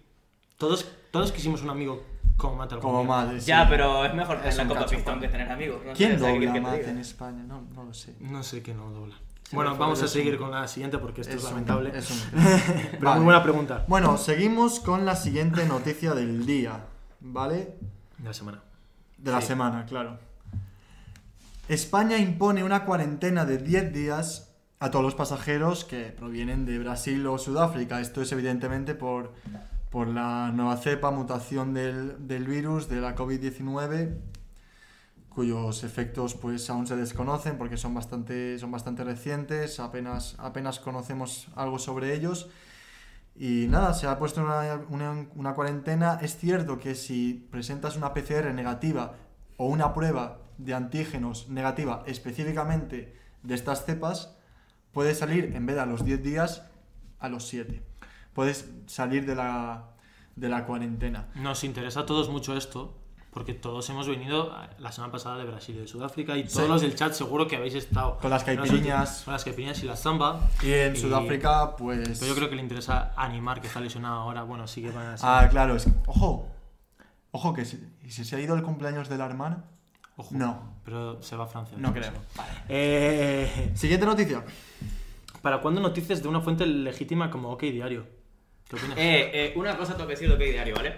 todos, todos quisimos un amigo como Mate. Como madre, sí. Ya, pero es mejor tener la copa cacho, pistón Juan. que tener amigos. No ¿Quién sé, ¿sabes qué dobla que te Matt diga? en España? No, no lo sé. No sé qué no dobla. Bueno, vamos a seguir con la siguiente porque esto es, lamentable. es un- Pero Vale. muy buena pregunta. Bueno, seguimos con la siguiente noticia del día, ¿vale? De la semana. De la Sí. semana, claro. España impone una cuarentena de 10 días a todos los pasajeros que provienen de Brasil o Sudáfrica. Esto es evidentemente por, por la nueva cepa, mutación del, del virus, de la COVID-19, cuyos efectos pues aún se desconocen porque son bastante, son bastante recientes, apenas, apenas conocemos algo sobre ellos. Y nada, se ha puesto una, una, cuarentena. Es cierto que si presentas una PCR negativa o una prueba de antígenos negativa específicamente de estas cepas, puedes salir en vez de a los 10 días a los 7. Puedes salir de la, de la cuarentena. Nos interesa a todos mucho esto, porque todos hemos venido eh, la semana pasada de Brasil y de Sudáfrica, y todos Sí. los del chat seguro que habéis estado Con las caipiriñas. Con las caipiriñas y la zamba. Y en Y- Sudáfrica, pues... Pero yo creo que le interesa animar, que está lesionado ahora. Bueno, sí que van a ser. Ah, claro, es... Ojo, ojo que si, ¿y si se ha ido el cumpleaños de la hermana. Ojo, no. Pero se va a Francia. No después. creo. Eh, Siguiente noticia. ¿Para cuándo noticias de una fuente legítima como OK Diario? ¿Qué opinas? Eh, eh, una cosa tengo que decir de OK Diario, ¿vale?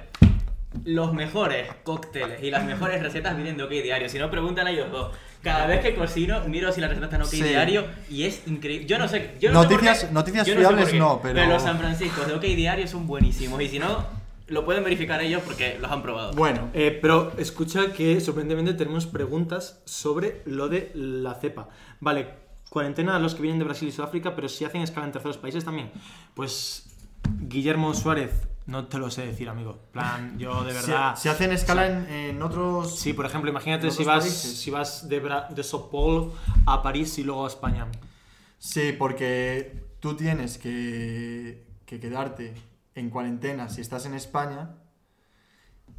Los mejores cócteles y las mejores recetas vienen de OK Diario. Si no, preguntan a ellos dos. Cada vez que cocino, miro si la receta está en OK Sí. Diario y es increíble. Yo no sé. Yo no sé Noticias- qué- noticias yo no sé fiables qué, no, pero- los San Francisco de OK Diario son buenísimos. Y si no, lo pueden verificar ellos porque los han probado. Bueno, Eh, pero escucha que sorprendentemente tenemos preguntas sobre lo de la cepa. Vale, cuarentena a los que vienen de Brasil y Sudáfrica, pero si hacen escala en terceros países también. Pues Guillermo Suárez, no te lo sé decir, amigo. plan, yo de verdad. si hacen escala en, en otros... Sí, por ejemplo, imagínate ¿En si vas, países? si vas de, Bra- de Sao Paulo a París y luego a España. Sí, porque tú tienes que, que quedarte en cuarentena si estás en España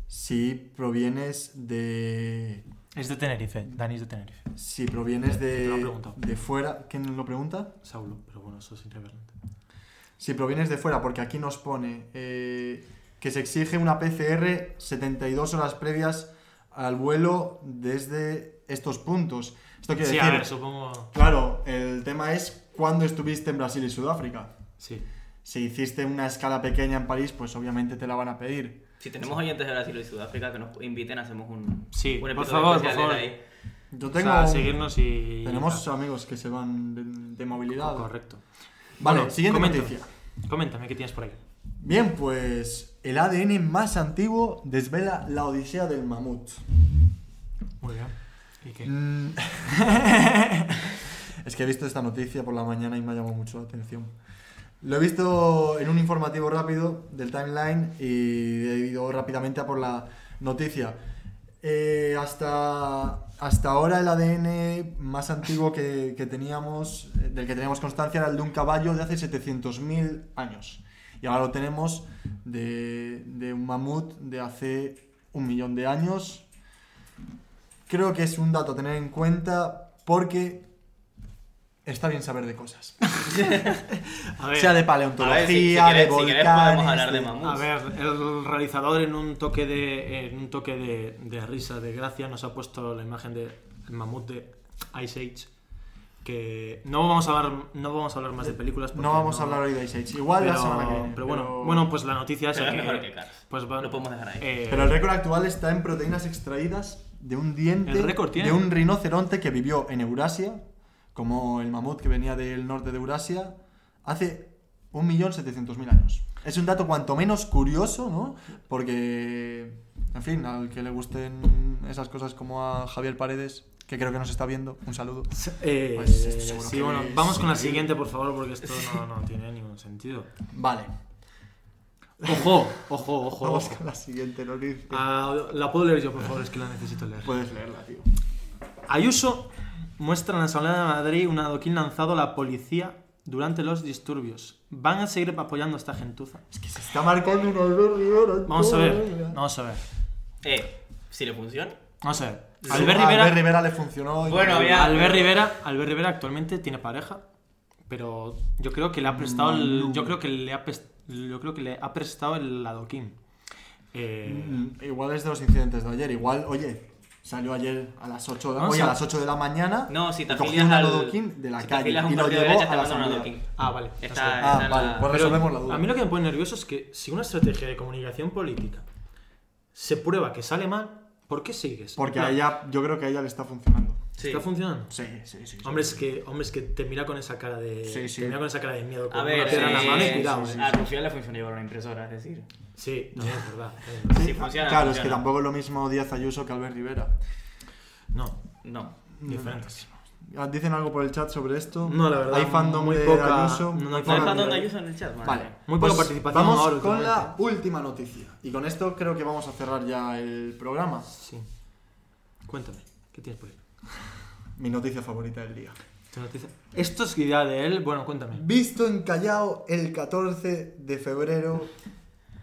si provienes de... Es de Tenerife, Dani es de Tenerife. Si provienes Te lo de, de fuera... ¿Quién nos lo pregunta? Saulo, pero bueno, eso es irrelevante. Si provienes de fuera, porque aquí nos pone eh, que se exige una PCR 72 horas previas al vuelo desde estos puntos. Esto quiere Sí, decir... a ver, supongo. Claro, el tema es cuándo estuviste en Brasil y Sudáfrica. Sí. Si hiciste una escala pequeña en París, pues obviamente te la van a pedir. Si tenemos oyentes de Brasil y Sudáfrica que nos inviten, hacemos un, Sí, un por favor, por favor. ahí. Yo O tengo... sea, seguirnos y. Tenemos amigos que se van de, de movilidad. Correcto. Vale, Bueno, siguiente noticia. Coméntame, ¿qué tienes por ahí? Bien, pues el ADN más antiguo desvela la odisea del mamut. Muy bien. ¿Y qué? Mm. es que he visto esta noticia por la mañana y me ha llamado mucho la atención. Lo he visto en un informativo rápido del timeline y he ido rápidamente a por la noticia. Eh, hasta, hasta ahora el ADN más antiguo que, que teníamos, eh, del que teníamos constancia, era el de un caballo de hace 700.000 años. Y ahora lo tenemos de, de un mamut de hace un millón de años. Creo que es un dato a tener en cuenta porque está bien saber de cosas. A ver, sea de A ver, paleontología, si, si de quieres, si volcanes... quieres podemos hablar de de- mamuts. a ver, el realizador en un toque de en un toque de, de risa, de gracia, nos ha puesto la imagen del mamut de Ice Age. Que no vamos a hablar, no vamos a hablar más de películas. No vamos a hablar hoy de Ice Age. Igual pero, la semana que viene. pero bueno, bueno, pues la noticia es Pero es que, mejor que Cars. pues va- Lo podemos dejar ahí. eh, Pero el récord actual está en proteínas extraídas de un diente El récord tiene. de un rinoceronte que vivió en Eurasia, como el mamut que venía del norte de Eurasia, hace 1.700.000 años. Es un dato cuanto menos curioso, ¿no? Porque, en fin, al que le gusten esas cosas como a Javier Paredes, que creo que nos está viendo, un saludo. eh, Pues esto seguro sí, que bueno, es vamos con la siguiente, por favor, porque esto no, no tiene ningún sentido. Vale, Ojo, ojo, ojo. vamos con la siguiente noticia. Ah, la puedo leer yo, por favor, es que la necesito leer. Puedes leerla, tío. Ayuso muestra en la Asamblea de Madrid un adoquín lanzado a la policía durante los disturbios. ¿Van a seguir apoyando a esta gentuza? Es que se está marcando un Albert Rivera. en Vamos a ver, vamos a ver, Eh, si le funciona. vamos a ver. Sí, Albert a Albert Rivera, Rivera le funcionó. Bueno, ya- Albert Rivera, Albert Rivera actualmente tiene pareja, pero yo creo que le ha prestado el, yo creo que le ha yo creo que le ha prestado el adoquín. Eh, Mm, Igual es de los incidentes de ayer. Igual, oye, salió ayer a las 8 de, hoy a- a las 8 de la mañana. No, si te afilias al. adoquín de la si calle y lo llevó derecha, a te la ah, vale. Está. Ah, está vale, la- pues Pero resolvemos la duda. A mí lo que me pone nervioso es que si una estrategia de comunicación política se prueba que sale mal, ¿por qué sigues? Porque En a ella, yo creo que a ella le está funcionando. Sí. ¿Está funcionando? Sí, sí, sí. sí. Hombre, es que, hombre, es que te mira con esa cara de. Sí, sí. Te mira con esa cara de miedo. Con A ver, una la eh, mano y cuidado, sí, sí, eh. a Rufián le funciona llevar una impresora, es decir. Sí, también es verdad. Sí, si funciona, claro, es funciona. que tampoco es lo mismo Díaz Ayuso que Albert Rivera. No, No. diferentes. Ah, ¿Dicen algo por el chat sobre esto? No, la verdad, ¿Hay fandom muy de poca- Ayuso? no, no hay ¿No fandom de- Ayuso en el chat? Madre Vale. Muy poca Pues participación Vamos ahora con la última noticia. Y con esto creo que vamos a cerrar ya el programa. Sí. Cuéntame, ¿qué tienes por ahí? Mi noticia favorita del día. Esto es idea de él. Bueno, cuéntame. Visto en Callao el 14 de febrero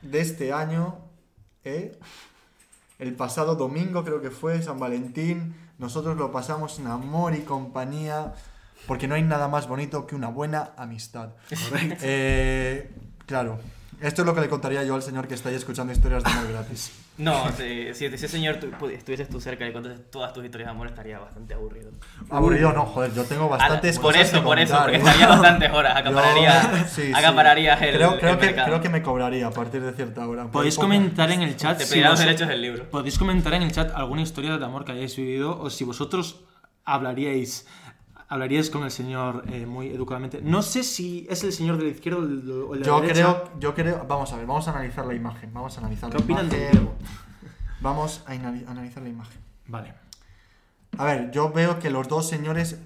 de este año, ¿eh? el pasado domingo creo que fue, San Valentín, nosotros lo pasamos en amor y compañía, porque no hay nada más bonito que una buena amistad. Eh, claro, esto es lo que le contaría yo al señor que está ahí escuchando historias de amor gratis. No, si, si ese señor tu- estuvieses tú cerca y contases todas tus historias de amor, estaría bastante aburrido. Aburrido no, joder, yo tengo bastantes por cosas eso, que por eso, porque ¿eh? estaría bastantes horas, acapararía, Yo- sí, sí. el, creo, creo el que, mercado. creo que me cobraría a partir de cierta hora. Podéis poco. comentar en el chat Te si los derechos del libro. Podéis comentar en el chat alguna historia de amor que hayáis vivido o si vosotros hablaríais hablaríais con el señor eh, muy educadamente. No sé si es el señor de la izquierda o el, de Yo la derecha. creo, yo creo, vamos a ver, vamos a analizar la imagen, vamos a analizar ¿Qué la opinan de imagen. Vamos a anali- analizar la imagen. Vale. A ver, yo veo que los dos señores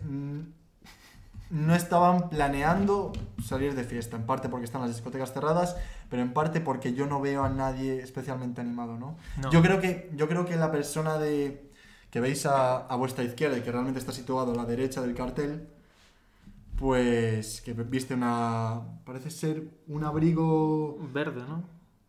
no estaban planeando salir de fiesta, en parte porque están las discotecas cerradas, pero en parte porque yo no veo a nadie especialmente animado, ¿no? No. Yo creo que yo creo que la persona de que veis a, a vuestra izquierda y que realmente está situado a la derecha del cartel pues que viste una... parece ser un abrigo... Verde, ¿no?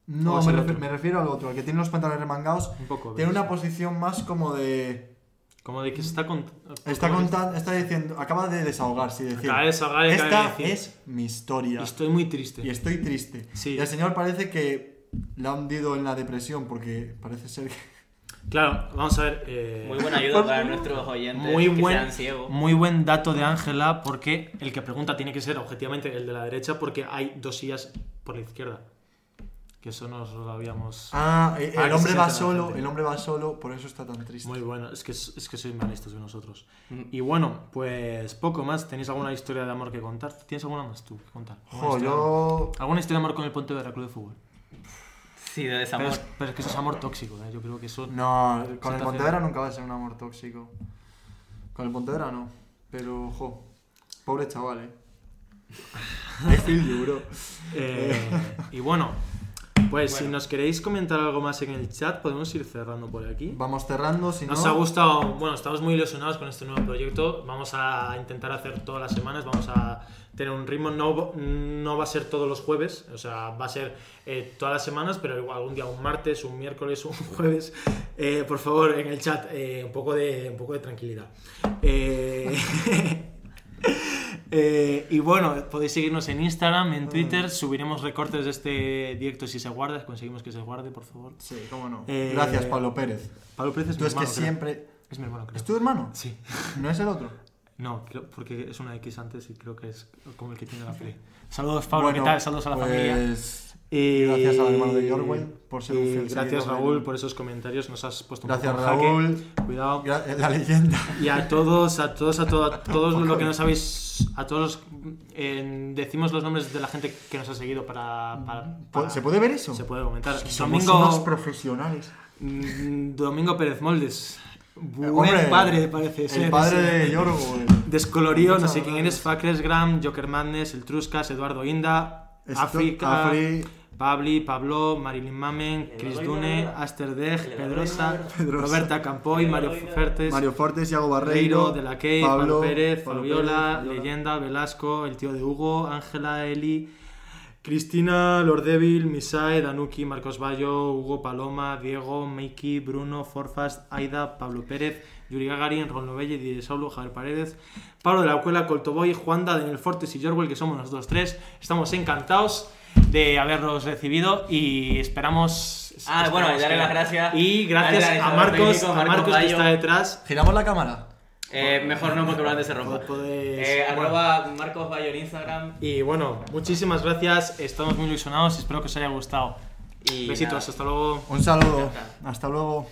No, ¿O es me, el refi- otro? me refiero al otro, al que tiene los pantalones remangados. Un poco. Tiene una posición más como de... Como de que se está con... Está contando, está diciendo, acaba de desahogarse y decir, Acaba de desahogar y acaba de esta decir, es mi historia Estoy muy triste. y estoy triste. Sí. Y el señor parece que le ha hundido en la depresión porque parece ser que... Claro, vamos a ver. eh, Muy buena ayuda para nuestros oyentes muy que buen, sean ciegos. muy buen dato de Ángela, porque el que pregunta tiene que ser objetivamente el de la derecha, porque hay dos sillas por la izquierda. Que eso nos lo habíamos. Ah, eh, Para el que hombre va solo, el hombre va solo, por eso está tan triste. Muy bueno, es que, es que sois más listos que nosotros. Mm. Y bueno, pues poco más. ¿Tenéis alguna historia de amor que contar? ¿Tienes alguna más tú que contar? ¿Alguna Jo, de yo... ¿Alguna historia de amor con el Pontevedra Club de Fútbol? Sí, de Pero desamor. es, pero es que eso es amor tóxico, ¿eh? yo creo que eso. No, con el. Pontevedra nunca va a ser un amor tóxico. Con el Pontevedra no. Pero, jo, pobre chaval, eh. I feel you, bro. Eh, y bueno, pues si nos queréis comentar algo más en el chat, podemos ir cerrando por aquí. Vamos cerrando, si Nos no... ha gustado, bueno, estamos muy ilusionados con este nuevo proyecto. Vamos a intentar hacer todas las semanas, vamos a tener un ritmo, no, no va a ser todos los jueves, o sea, va a ser eh, todas las semanas, pero igual algún día, un martes, un miércoles, un jueves. Eh, por favor, en el chat, eh, un, poco de, un poco de tranquilidad. Eh, y bueno, podéis seguirnos en Instagram, en Twitter, subiremos recortes de este directo si se guarda, conseguimos que se guarde, por favor. Sí, cómo no. Eh, Gracias, Pablo Pérez. Pablo Pérez es Tú mi es que hermano, creo. siempre... Es mi hermano, creo. ¿Es tu hermano? Sí. ¿No es el otro? No, porque es una X antes y creo que es como el que tiene la play. Saludos, Pablo, Bueno, ¿qué tal? Saludos a la familia. Y gracias al hermano de Yorwell por ser un y fiel Gracias, Raúl, por esos comentarios. Nos has puesto un Gracias, poco jaque. Raúl. Cuidado. Gra- La leyenda. Y a todos, a todos, a, to- a todos lo que nos habéis. A todos. eh, decimos los nombres de la gente que nos ha seguido para. para- para- ¿Se puede ver eso? Se puede comentar. Somos Domingo, unos profesionales. mm, Domingo Pérez Moldes. Buen hombre, padre, parece ser. El padre de Yorwell. Descolorío, no sé quién eres, Facres Gram, Joker Madness, El Truscas, Eduardo Inda, África, Afri, Pabli, Pablo, Marilyn Mamen, Chris Dune, Aster Deg, Pedrosa, Roberta Campoy, Mario Fertes, Mario Fortes, Iago Reiro, Barreiro, De La Key, Pablo, Pérez, Fabiola, Leyenda, Velasco, el tío de Hugo, Ángela, Eli, Cristina, Lordevil, Misae, Danuki, Marcos Bayo, Hugo Paloma, Diego, Meiki, Bruno, Forfast, Aida, Pablo Pérez, Yuri Gagarin, Ron Lovelle, Didier Saulo, Javier Paredes, Pablo de la Cuela, Coltoboy, Juanda, Daniel Fortes y Jorwell, que somos nosotros tres. Estamos encantados de haberlos recibido y esperamos. Ah, bueno, y esperamos darle que- las gracias Y gracias a Marcos, técnico, a Marcos Marcos que está detrás. Giramos la cámara. Eh, mejor no porque probablemente se rompa. Eh, arroba Marcos Bayo en Instagram. Y bueno, muchísimas gracias. Estamos muy ilusionados. Espero que os haya gustado. Y Besitos, nada. hasta luego. Un saludo. Hasta luego.